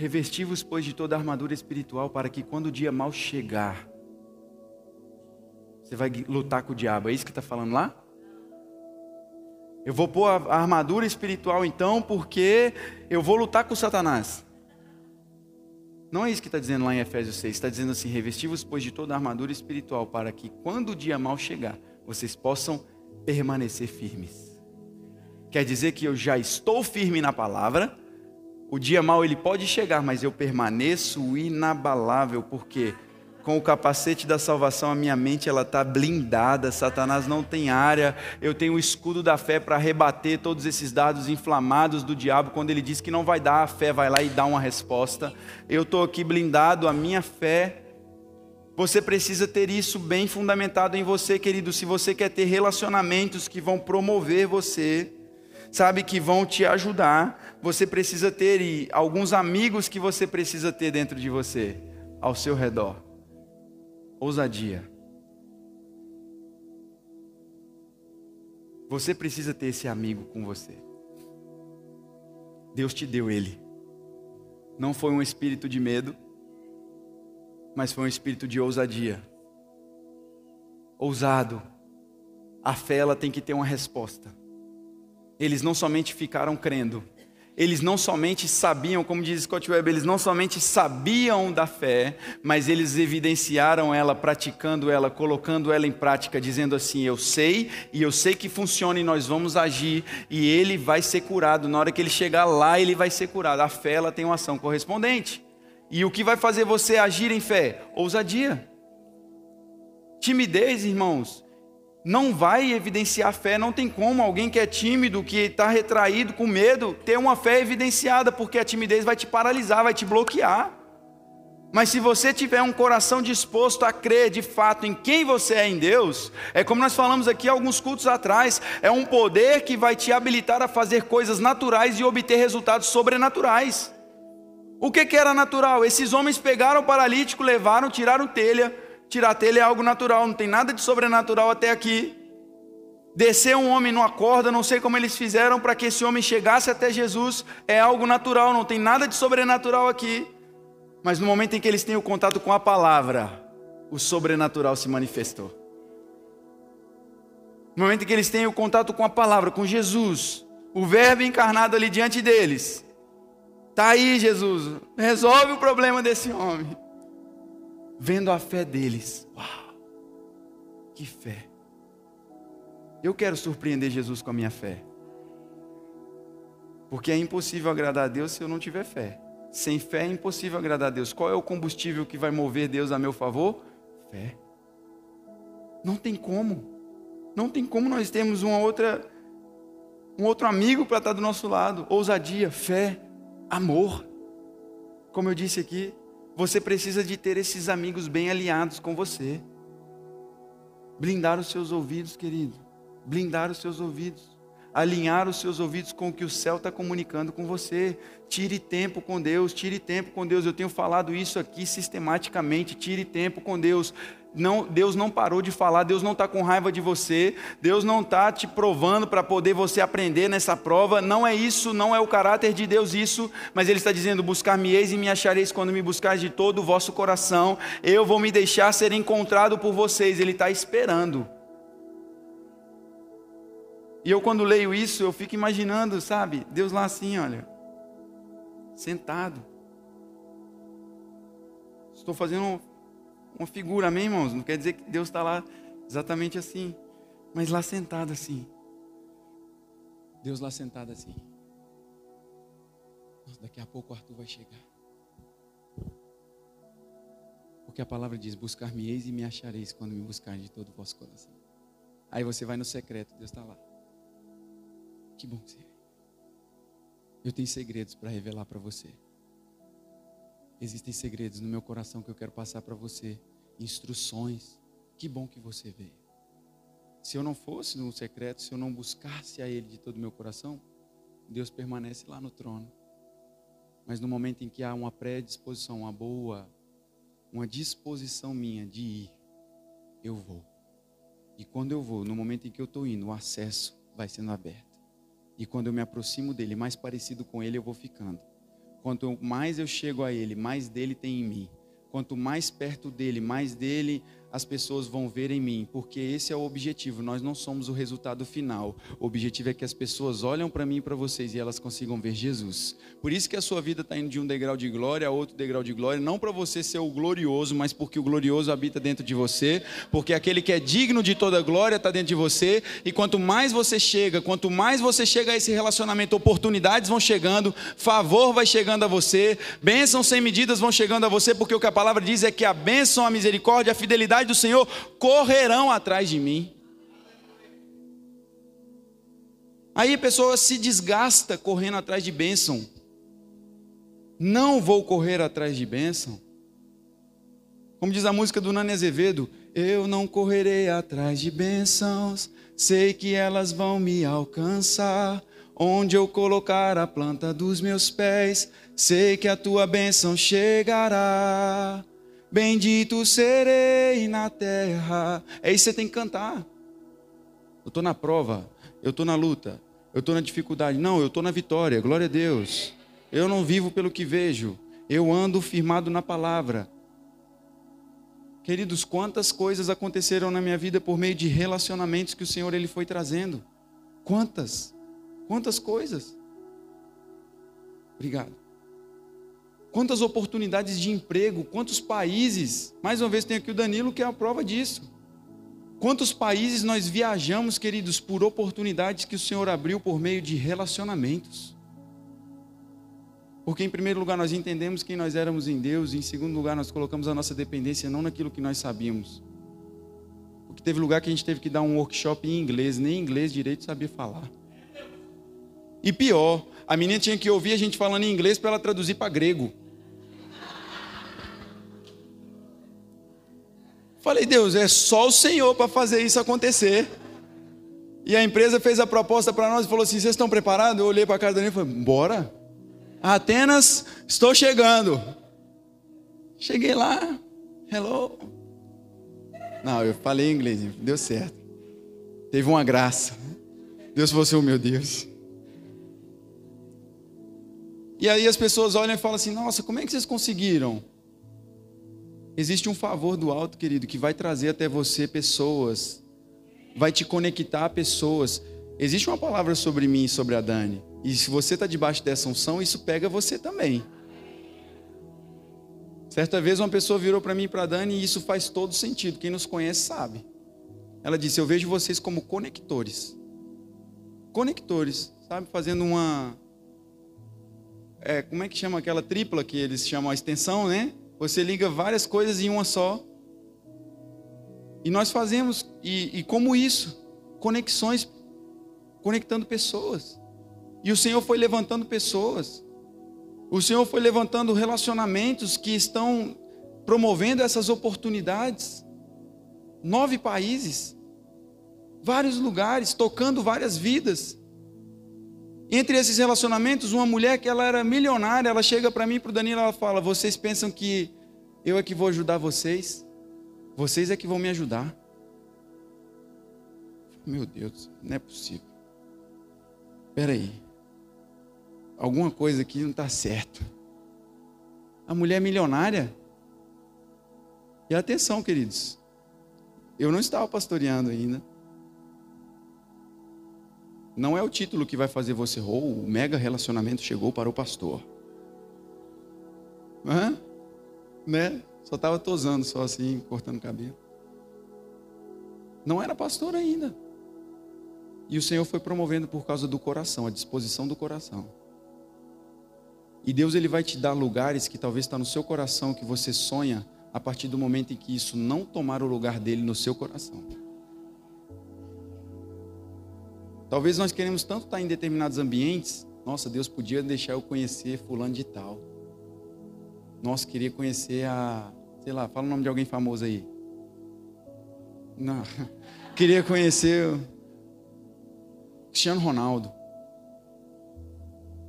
Revesti-vos, pois, de toda a armadura espiritual, para que quando o dia mal chegar, você vai lutar com o diabo. É isso que está falando lá? Eu vou pôr a armadura espiritual então, porque eu vou lutar com Satanás. Não é isso que está dizendo lá em Efésios 6. Está dizendo assim: revesti-vos, pois, de toda a armadura espiritual, para que quando o dia mal chegar, vocês possam permanecer firmes. Quer dizer que eu já estou firme na palavra, o dia mal ele pode chegar, mas eu permaneço inabalável, porque com o capacete da salvação a minha mente ela está blindada, Satanás não tem área, eu tenho o escudo da fé para rebater todos esses dados inflamados do diabo, quando ele diz que não vai dar, a fé vai lá e dá uma resposta. Eu estou aqui blindado, a minha fé você precisa ter isso bem fundamentado em você, querido. Se você quer ter relacionamentos que vão promover você, sabe, que vão te ajudar. Você precisa ter e alguns amigos que você precisa ter dentro de você, ao seu redor. Ousadia. Você precisa ter esse amigo com você. Deus te deu ele. Não foi um espírito de medo, mas foi um espírito de ousadia. Ousado. A fé ela tem que ter uma resposta eles não somente ficaram crendo, eles não somente sabiam, como diz Scott Webb, eles não somente sabiam da fé, mas eles evidenciaram ela, praticando ela, colocando ela em prática, dizendo assim: Eu sei e eu sei que funciona e nós vamos agir e ele vai ser curado. Na hora que ele chegar lá, ele vai ser curado. A fé ela tem uma ação correspondente. E o que vai fazer você agir em fé? Ousadia. Timidez, irmãos, não vai evidenciar fé, não tem como alguém que é tímido, que está retraído, com medo, ter uma fé evidenciada, porque a timidez vai te paralisar, vai te bloquear. Mas se você tiver um coração disposto a crer de fato em quem você é em Deus, é como nós falamos aqui alguns cultos atrás, é um poder que vai te habilitar a fazer coisas naturais e obter resultados sobrenaturais. O que, que era natural? Esses homens pegaram o paralítico, levaram, tiraram telha, Tirar telha é algo natural, não tem nada de sobrenatural até aqui. Descer um homem numa corda, não sei como eles fizeram para que esse homem chegasse até Jesus, é algo natural, não tem nada de sobrenatural aqui. Mas no momento em que eles têm o contato com a palavra, o sobrenatural se manifestou. No momento em que eles têm o contato com a palavra, com Jesus, o Verbo encarnado ali diante deles, está aí, Jesus, resolve o problema desse homem. Vendo a fé deles, uau, que fé. Eu quero surpreender Jesus com a minha fé. Porque é impossível agradar a Deus se eu não tiver fé. Sem fé é impossível agradar a Deus. Qual é o combustível que vai mover Deus a meu favor? Fé. Não tem como. Não tem como nós termos uma outra um outro amigo para estar do nosso lado. Ousadia, fé, amor. Como eu disse aqui, você precisa de ter esses amigos bem alinhados com você. Blindar os seus ouvidos, querido blindar os seus ouvidos, alinhar os seus ouvidos com o que o céu está comunicando com você. Tire tempo com Deus, tire tempo com Deus. Eu tenho falado isso aqui sistematicamente. Tire tempo com Deus. Não, Deus não parou de falar, Deus não está com raiva de você, Deus não está te provando para poder você aprender nessa prova. Não é isso, não é o caráter de Deus isso, mas Ele está dizendo: buscar-me-eis e me achareis quando me buscares de todo o vosso coração. Eu vou me deixar ser encontrado por vocês. Ele está esperando. E eu, quando leio isso, eu fico imaginando, sabe, Deus lá assim, olha, sentado. Estou fazendo uma figura, amém, irmãos? Não quer dizer que Deus está lá exatamente assim, mas lá sentado assim. Deus lá sentado assim. Nossa, daqui a pouco o Arthur vai chegar. Porque a palavra diz: Buscar-me-eis e me achareis quando me buscarem de todo o vosso coração. Aí você vai no secreto, Deus está lá. Que bom que você veio. Eu tenho segredos para revelar para você. Existem segredos no meu coração que eu quero passar para você. Instruções. Que bom que você veio. Se eu não fosse no secreto, se eu não buscasse a Ele de todo o meu coração, Deus permanece lá no trono. Mas no momento em que há uma predisposição, uma boa, uma disposição minha de ir, eu vou. E quando eu vou, no momento em que eu estou indo, o acesso vai sendo aberto. E quando eu me aproximo dele, mais parecido com ele eu vou ficando. Quanto mais eu chego a ele, mais dele tem em mim. Quanto mais perto dele, mais dele as pessoas vão ver em mim, porque esse é o objetivo. Nós não somos o resultado final. O objetivo é que as pessoas olham para mim e para vocês e elas consigam ver Jesus. Por isso que a sua vida está indo de um degrau de glória a outro degrau de glória, não para você ser o glorioso, mas porque o glorioso habita dentro de você, porque aquele que é digno de toda glória está dentro de você. E quanto mais você chega, quanto mais você chega a esse relacionamento, oportunidades vão chegando, favor vai chegando a você, bênçãos sem medidas vão chegando a você, porque o que a palavra diz é que a bênção, a misericórdia, a fidelidade do Senhor correrão atrás de mim. Aí a pessoa se desgasta correndo atrás de bênção. Não vou correr atrás de bênção. Como diz a música do Nani Azevedo, eu não correrei atrás de bênçãos, sei que elas vão me alcançar. Onde eu colocar a planta dos meus pés, sei que a tua bênção chegará. Bendito serei na terra. É isso que você tem que cantar. Eu estou na prova, eu estou na luta, eu estou na dificuldade. Não, eu estou na vitória, glória a Deus. Eu não vivo pelo que vejo, eu ando firmado na palavra. Queridos, quantas coisas aconteceram na minha vida por meio de relacionamentos que o Senhor ele foi trazendo? Quantas? Quantas coisas? Obrigado. Quantas oportunidades de emprego, quantos países. Mais uma vez tem aqui o Danilo que é a prova disso. Quantos países nós viajamos, queridos, por oportunidades que o Senhor abriu por meio de relacionamentos. Porque, em primeiro lugar, nós entendemos quem nós éramos em Deus, e em segundo lugar, nós colocamos a nossa dependência não naquilo que nós sabíamos. Porque teve lugar que a gente teve que dar um workshop em inglês, nem inglês direito sabia falar. E pior, a menina tinha que ouvir a gente falando em inglês para ela traduzir para grego. Falei, Deus, é só o Senhor para fazer isso acontecer. E a empresa fez a proposta para nós e falou assim: vocês estão preparados? Eu olhei para a cara da e falei: bora. Atenas, estou chegando. Cheguei lá, hello. Não, eu falei inglês, deu certo. Teve uma graça. Deus fosse o meu Deus. E aí as pessoas olham e falam assim: Nossa, como é que vocês conseguiram? Existe um favor do alto, querido, que vai trazer até você pessoas, vai te conectar a pessoas. Existe uma palavra sobre mim e sobre a Dani. E se você está debaixo dessa unção, isso pega você também. Certa vez uma pessoa virou para mim e para a Dani e isso faz todo sentido. Quem nos conhece sabe. Ela disse: Eu vejo vocês como conectores. Conectores, sabe? Fazendo uma. É, como é que chama aquela tripla que eles chamam a extensão, né? Você liga várias coisas em uma só. E nós fazemos, e, e como isso? Conexões, conectando pessoas. E o Senhor foi levantando pessoas. O Senhor foi levantando relacionamentos que estão promovendo essas oportunidades. Nove países, vários lugares, tocando várias vidas. Entre esses relacionamentos, uma mulher que ela era milionária, ela chega para mim e para o Danilo, ela fala: "Vocês pensam que eu é que vou ajudar vocês? Vocês é que vão me ajudar?" Meu Deus, não é possível. Espera aí. Alguma coisa aqui não está certo. A mulher é milionária. E atenção, queridos. Eu não estava pastoreando ainda. Não é o título que vai fazer você, ou oh, o mega relacionamento chegou para o pastor. Hã? Né? Só estava tosando, só assim, cortando cabelo. Não era pastor ainda. E o Senhor foi promovendo por causa do coração, a disposição do coração. E Deus ele vai te dar lugares que talvez está no seu coração, que você sonha, a partir do momento em que isso não tomar o lugar dele no seu coração. Talvez nós queremos tanto estar em determinados ambientes. Nossa, Deus podia deixar eu conhecer fulano de tal. Nossa, queria conhecer a, sei lá, fala o nome de alguém famoso aí. Não, [laughs] queria conhecer o Cristiano Ronaldo.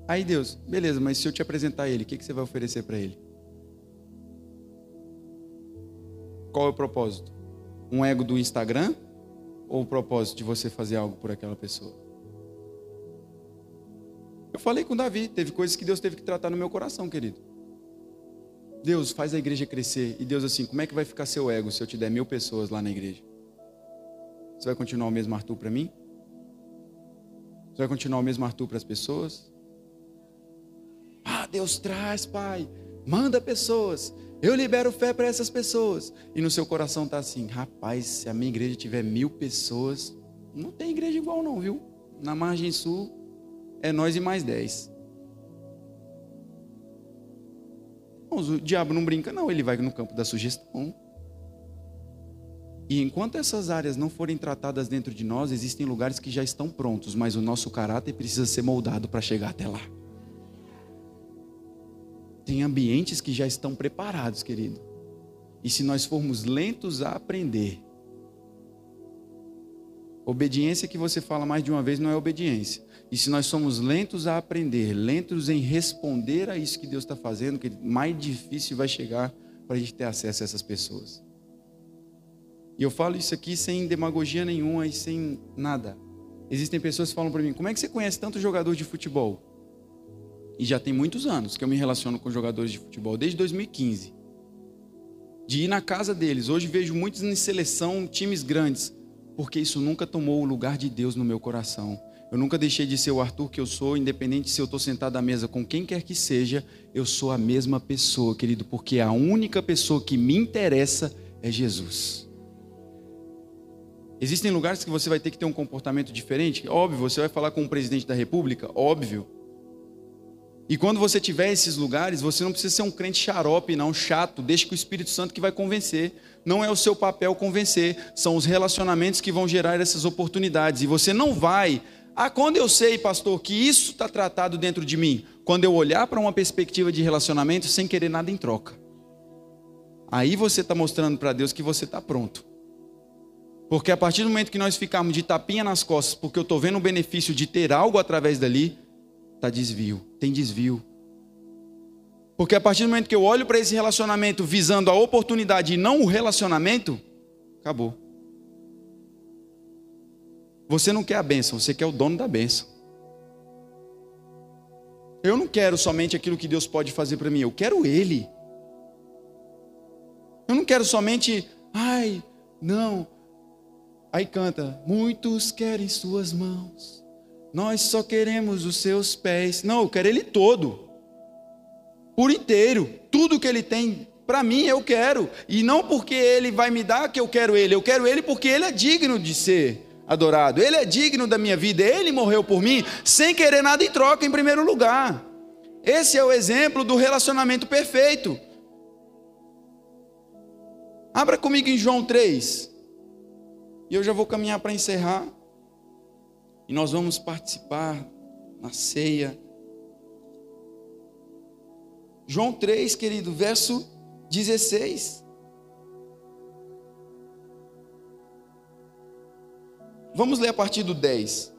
Aí Deus, beleza, mas se eu te apresentar ele, o que, que você vai oferecer para ele? Qual é o propósito? Um ego do Instagram? Ou o propósito de você fazer algo por aquela pessoa? Eu falei com Davi, teve coisas que Deus teve que tratar no meu coração, querido. Deus faz a igreja crescer. E Deus assim, como é que vai ficar seu ego se eu te der mil pessoas lá na igreja? Você vai continuar o mesmo Arthur para mim? Você vai continuar o mesmo Arthur para as pessoas? Ah, Deus traz, Pai. Manda pessoas. Eu libero fé para essas pessoas. E no seu coração está assim: rapaz, se a minha igreja tiver mil pessoas, não tem igreja igual, não, viu? Na margem sul é nós e mais dez. o diabo não brinca, não. Ele vai no campo da sugestão. E enquanto essas áreas não forem tratadas dentro de nós, existem lugares que já estão prontos, mas o nosso caráter precisa ser moldado para chegar até lá. Tem ambientes que já estão preparados, querido. E se nós formos lentos a aprender, obediência que você fala mais de uma vez não é obediência. E se nós somos lentos a aprender, lentos em responder a isso que Deus está fazendo, que mais difícil vai chegar para a gente ter acesso a essas pessoas. E eu falo isso aqui sem demagogia nenhuma e sem nada. Existem pessoas que falam para mim: como é que você conhece tanto jogador de futebol? E já tem muitos anos que eu me relaciono com jogadores de futebol, desde 2015. De ir na casa deles. Hoje vejo muitos em seleção, times grandes, porque isso nunca tomou o lugar de Deus no meu coração. Eu nunca deixei de ser o Arthur que eu sou, independente se eu estou sentado à mesa com quem quer que seja, eu sou a mesma pessoa, querido, porque a única pessoa que me interessa é Jesus. Existem lugares que você vai ter que ter um comportamento diferente? Óbvio, você vai falar com o presidente da república? Óbvio. E quando você tiver esses lugares, você não precisa ser um crente xarope, não, chato. Deixa que o Espírito Santo que vai convencer. Não é o seu papel convencer, são os relacionamentos que vão gerar essas oportunidades. E você não vai. Ah, quando eu sei, pastor, que isso está tratado dentro de mim? Quando eu olhar para uma perspectiva de relacionamento sem querer nada em troca. Aí você está mostrando para Deus que você está pronto. Porque a partir do momento que nós ficarmos de tapinha nas costas, porque eu estou vendo o benefício de ter algo através dali, está desvio, tem desvio. Porque a partir do momento que eu olho para esse relacionamento visando a oportunidade e não o relacionamento, acabou. Você não quer a bênção, você quer o dono da bênção. Eu não quero somente aquilo que Deus pode fazer para mim, eu quero Ele. Eu não quero somente, ai, não. Aí canta, muitos querem Suas mãos, nós só queremos os Seus pés. Não, eu quero Ele todo, por inteiro, tudo que Ele tem para mim eu quero, e não porque Ele vai me dar que eu quero Ele, eu quero Ele porque Ele é digno de ser adorado. Ele é digno da minha vida, ele morreu por mim sem querer nada em troca, em primeiro lugar. Esse é o exemplo do relacionamento perfeito. Abra comigo em João 3. E eu já vou caminhar para encerrar. E nós vamos participar na ceia. João 3, querido, verso 16. Vamos ler a partir do 10.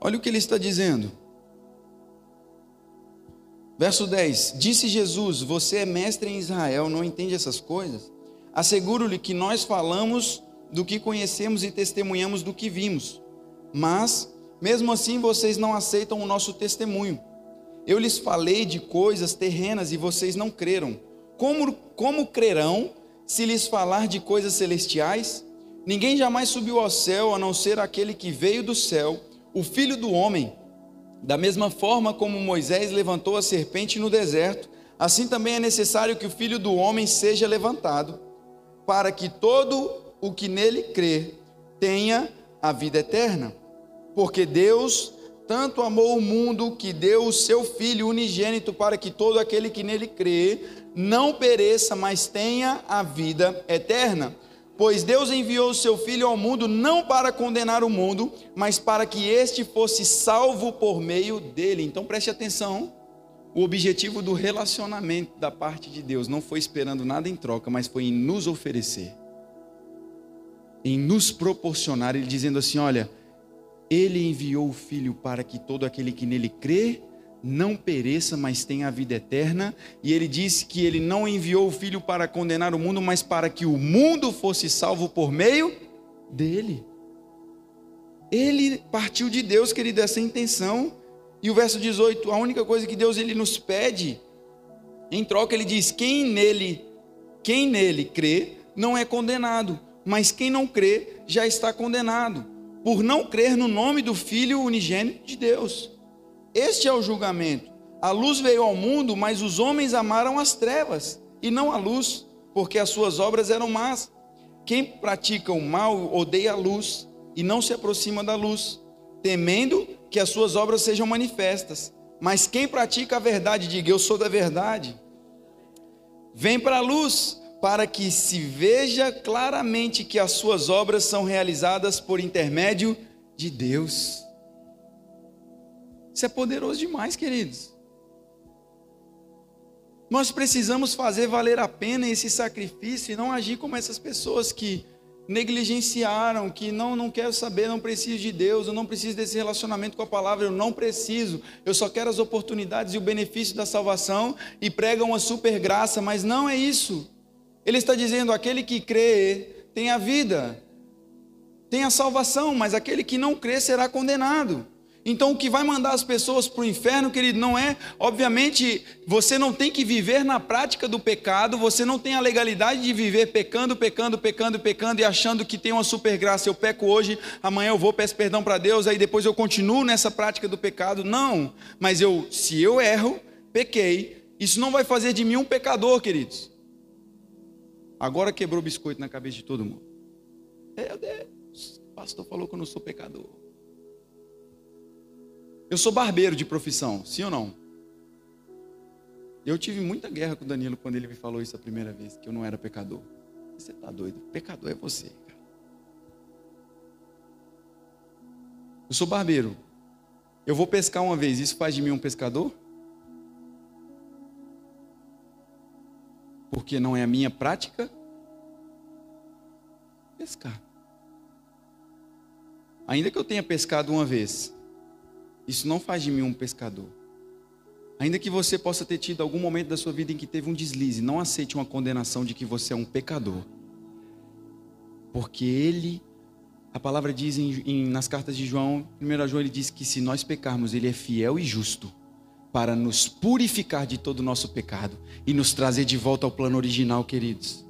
Olha o que ele está dizendo. Verso 10: Disse Jesus: Você é mestre em Israel, não entende essas coisas? Asseguro-lhe que nós falamos do que conhecemos e testemunhamos do que vimos. Mas, mesmo assim, vocês não aceitam o nosso testemunho. Eu lhes falei de coisas terrenas e vocês não creram. Como, como crerão se lhes falar de coisas celestiais? Ninguém jamais subiu ao céu a não ser aquele que veio do céu, o filho do homem. Da mesma forma como Moisés levantou a serpente no deserto, assim também é necessário que o filho do homem seja levantado, para que todo o que nele crê tenha a vida eterna. Porque Deus tanto amou o mundo que deu o seu filho unigênito para que todo aquele que nele crê não pereça, mas tenha a vida eterna. Pois Deus enviou o seu Filho ao mundo não para condenar o mundo, mas para que este fosse salvo por meio dele. Então preste atenção. O objetivo do relacionamento da parte de Deus não foi esperando nada em troca, mas foi em nos oferecer, em nos proporcionar. Ele dizendo assim: Olha, Ele enviou o Filho para que todo aquele que nele crê não pereça, mas tenha a vida eterna. E ele disse que ele não enviou o filho para condenar o mundo, mas para que o mundo fosse salvo por meio dele. Ele partiu de Deus, querido, essa intenção. E o verso 18, a única coisa que Deus ele nos pede, em troca ele diz: quem nele, quem nele crê, não é condenado, mas quem não crê já está condenado, por não crer no nome do Filho unigênito de Deus. Este é o julgamento. A luz veio ao mundo, mas os homens amaram as trevas e não a luz, porque as suas obras eram más. Quem pratica o mal odeia a luz e não se aproxima da luz, temendo que as suas obras sejam manifestas. Mas quem pratica a verdade, diga: Eu sou da verdade. Vem para a luz, para que se veja claramente que as suas obras são realizadas por intermédio de Deus. Isso é poderoso demais, queridos. Nós precisamos fazer valer a pena esse sacrifício e não agir como essas pessoas que negligenciaram, que não, não quero saber, não preciso de Deus, eu não preciso desse relacionamento com a palavra, eu não preciso, eu só quero as oportunidades e o benefício da salvação e pregam uma super graça, mas não é isso. Ele está dizendo: aquele que crê tem a vida, tem a salvação, mas aquele que não crê será condenado. Então, o que vai mandar as pessoas para o inferno, querido, não é, obviamente, você não tem que viver na prática do pecado, você não tem a legalidade de viver pecando, pecando, pecando, pecando e achando que tem uma super graça. Eu peco hoje, amanhã eu vou, peço perdão para Deus, aí depois eu continuo nessa prática do pecado. Não, mas eu, se eu erro, pequei, isso não vai fazer de mim um pecador, queridos. Agora quebrou biscoito na cabeça de todo mundo. Meu Deus, o pastor falou que eu não sou pecador. Eu sou barbeiro de profissão, sim ou não? Eu tive muita guerra com o Danilo quando ele me falou isso a primeira vez, que eu não era pecador. Você está doido? Pecador é você, cara. Eu sou barbeiro. Eu vou pescar uma vez, isso faz de mim um pescador? Porque não é a minha prática pescar. Ainda que eu tenha pescado uma vez, isso não faz de mim um pescador. Ainda que você possa ter tido algum momento da sua vida em que teve um deslize, não aceite uma condenação de que você é um pecador. Porque ele, a palavra diz em, em, nas cartas de João, 1 João, ele diz que se nós pecarmos, ele é fiel e justo para nos purificar de todo o nosso pecado e nos trazer de volta ao plano original, queridos.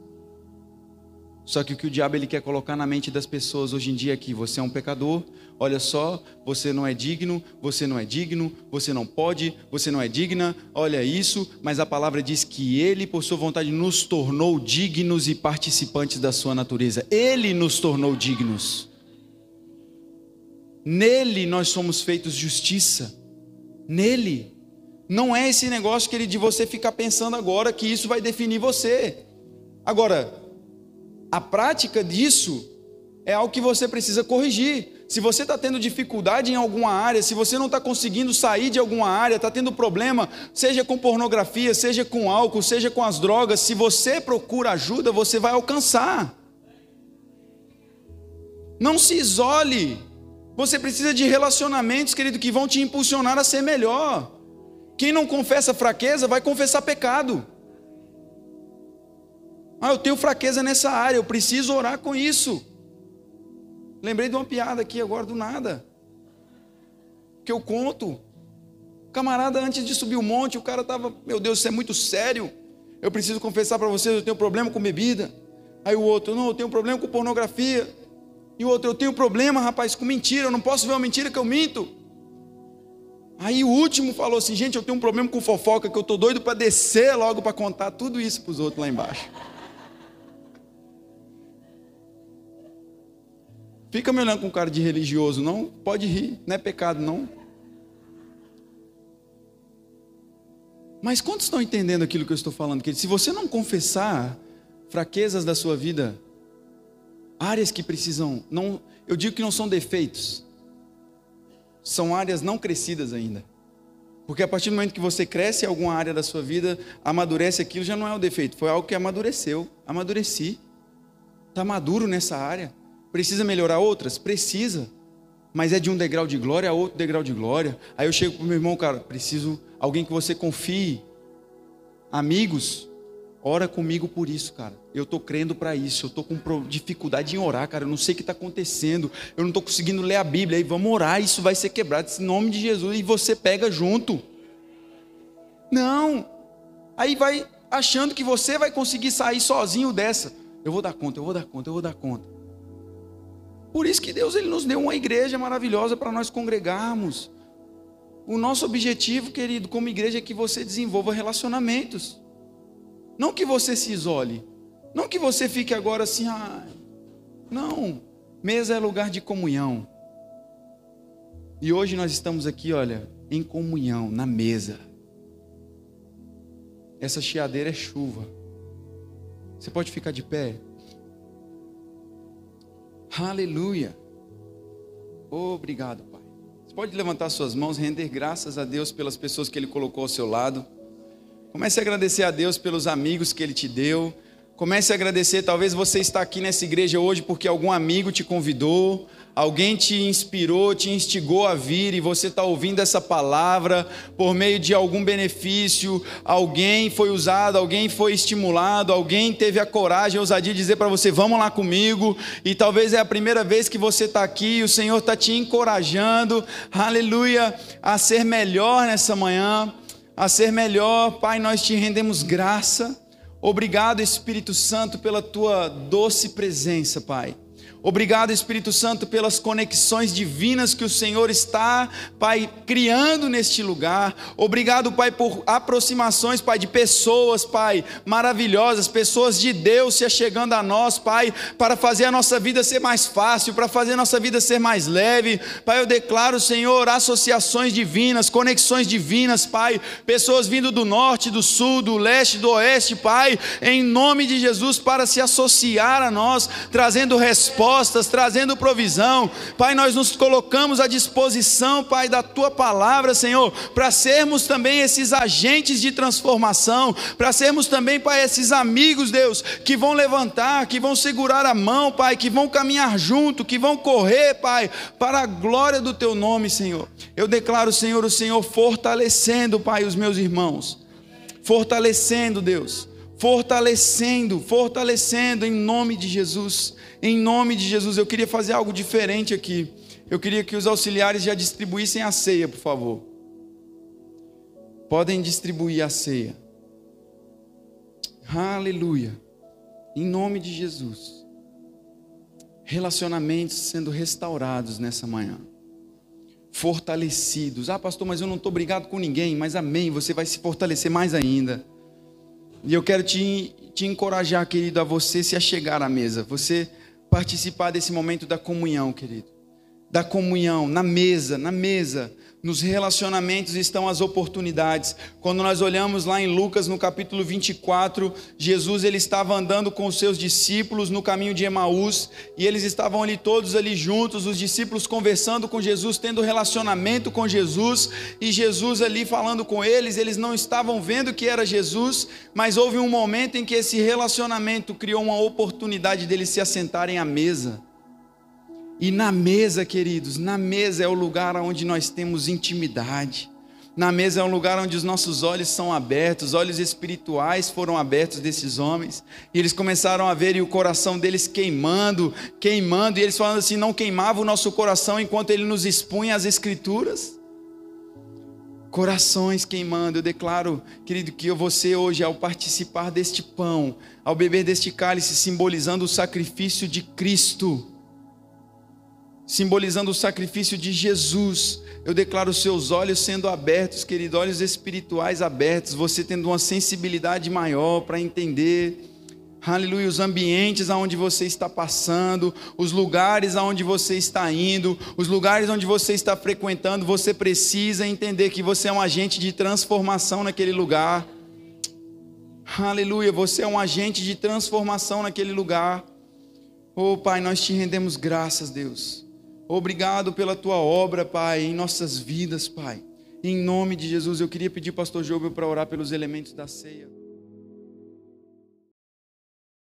Só que o que o diabo ele quer colocar na mente das pessoas hoje em dia é que você é um pecador, olha só, você não é digno, você não é digno, você não pode, você não é digna, olha isso, mas a palavra diz que ele, por sua vontade, nos tornou dignos e participantes da sua natureza. Ele nos tornou dignos. Nele nós somos feitos justiça. Nele. Não é esse negócio que ele de você ficar pensando agora que isso vai definir você. Agora, a prática disso é algo que você precisa corrigir. Se você está tendo dificuldade em alguma área, se você não está conseguindo sair de alguma área, está tendo problema, seja com pornografia, seja com álcool, seja com as drogas, se você procura ajuda, você vai alcançar. Não se isole. Você precisa de relacionamentos, querido, que vão te impulsionar a ser melhor. Quem não confessa fraqueza vai confessar pecado. Ah, eu tenho fraqueza nessa área, eu preciso orar com isso. Lembrei de uma piada aqui agora do nada. Que eu conto. Camarada, antes de subir o monte, o cara estava, meu Deus, isso é muito sério. Eu preciso confessar para vocês, eu tenho problema com bebida. Aí o outro, não, eu tenho problema com pornografia. E o outro, eu tenho problema, rapaz, com mentira, eu não posso ver uma mentira que eu minto. Aí o último falou assim, gente, eu tenho um problema com fofoca, que eu estou doido para descer logo para contar tudo isso para os outros lá embaixo. Fica me olhando com cara de religioso, não? Pode rir, não é pecado, não. Mas quantos estão entendendo aquilo que eu estou falando? Que se você não confessar fraquezas da sua vida, áreas que precisam, não, eu digo que não são defeitos, são áreas não crescidas ainda. Porque a partir do momento que você cresce em alguma área da sua vida, amadurece aquilo, já não é o defeito, foi algo que amadureceu. Amadureci. Está maduro nessa área. Precisa melhorar outras? Precisa. Mas é de um degrau de glória a outro degrau de glória. Aí eu chego para o meu irmão, cara, preciso alguém que você confie. Amigos, ora comigo por isso, cara. Eu estou crendo para isso. Eu estou com dificuldade em orar, cara. Eu não sei o que está acontecendo. Eu não estou conseguindo ler a Bíblia. Aí vamos orar, isso vai ser quebrado. Em nome de Jesus. E você pega junto. Não. Aí vai achando que você vai conseguir sair sozinho dessa. Eu vou dar conta, eu vou dar conta, eu vou dar conta. Por isso que Deus ele nos deu uma igreja maravilhosa para nós congregarmos. O nosso objetivo, querido, como igreja, é que você desenvolva relacionamentos. Não que você se isole. Não que você fique agora assim, ah, não. Mesa é lugar de comunhão. E hoje nós estamos aqui, olha, em comunhão, na mesa. Essa chiadeira é chuva. Você pode ficar de pé? Aleluia. Obrigado, Pai. Você pode levantar suas mãos, render graças a Deus pelas pessoas que Ele colocou ao seu lado. Comece a agradecer a Deus pelos amigos que Ele te deu. Comece a agradecer. Talvez você está aqui nessa igreja hoje porque algum amigo te convidou alguém te inspirou, te instigou a vir e você está ouvindo essa palavra por meio de algum benefício, alguém foi usado, alguém foi estimulado, alguém teve a coragem, a ousadia de dizer para você: vamos lá comigo, e talvez é a primeira vez que você está aqui, e o Senhor está te encorajando, aleluia, a ser melhor nessa manhã, a ser melhor, Pai, nós te rendemos graça. Obrigado, Espírito Santo, pela tua doce presença, Pai. Obrigado, Espírito Santo, pelas conexões divinas que o Senhor está, Pai, criando neste lugar. Obrigado, Pai, por aproximações, Pai, de pessoas, Pai, maravilhosas, pessoas de Deus se achegando a nós, Pai, para fazer a nossa vida ser mais fácil, para fazer a nossa vida ser mais leve. Pai, eu declaro, Senhor, associações divinas, conexões divinas, Pai, pessoas vindo do norte, do sul, do leste, do oeste, Pai, em nome de Jesus, para se associar a nós, trazendo resposta respostas, trazendo provisão. Pai, nós nos colocamos à disposição, Pai, da tua palavra, Senhor, para sermos também esses agentes de transformação, para sermos também, Pai, esses amigos, Deus, que vão levantar, que vão segurar a mão, Pai, que vão caminhar junto, que vão correr, Pai, para a glória do teu nome, Senhor. Eu declaro, Senhor, o Senhor fortalecendo, Pai, os meus irmãos. Fortalecendo, Deus fortalecendo, fortalecendo em nome de Jesus. Em nome de Jesus, eu queria fazer algo diferente aqui. Eu queria que os auxiliares já distribuíssem a ceia, por favor. Podem distribuir a ceia. Aleluia. Em nome de Jesus. Relacionamentos sendo restaurados nessa manhã. Fortalecidos. Ah, pastor, mas eu não estou brigado com ninguém. Mas amém, você vai se fortalecer mais ainda. E eu quero te, te encorajar, querido, a você se achegar à mesa, você participar desse momento da comunhão, querido. Da comunhão, na mesa, na mesa. Nos relacionamentos estão as oportunidades. Quando nós olhamos lá em Lucas, no capítulo 24, Jesus ele estava andando com os seus discípulos no caminho de Emaús, e eles estavam ali todos ali juntos, os discípulos conversando com Jesus, tendo relacionamento com Jesus, e Jesus ali falando com eles, eles não estavam vendo que era Jesus, mas houve um momento em que esse relacionamento criou uma oportunidade deles se assentarem à mesa. E na mesa, queridos, na mesa é o lugar onde nós temos intimidade. Na mesa é um lugar onde os nossos olhos são abertos, os olhos espirituais foram abertos desses homens, e eles começaram a ver e o coração deles queimando, queimando, e eles falando assim: não queimava o nosso coração enquanto ele nos expunha as Escrituras. Corações queimando, eu declaro, querido, que você hoje, ao participar deste pão, ao beber deste cálice, simbolizando o sacrifício de Cristo, simbolizando o sacrifício de Jesus. Eu declaro seus olhos sendo abertos, querido, olhos espirituais abertos, você tendo uma sensibilidade maior para entender. Aleluia, os ambientes aonde você está passando, os lugares aonde você está indo, os lugares onde você está frequentando, você precisa entender que você é um agente de transformação naquele lugar. Aleluia, você é um agente de transformação naquele lugar. Oh, Pai, nós te rendemos graças, Deus. Obrigado pela tua obra, Pai, em nossas vidas, Pai. Em nome de Jesus, eu queria pedir pastor Júlio para orar pelos elementos da ceia.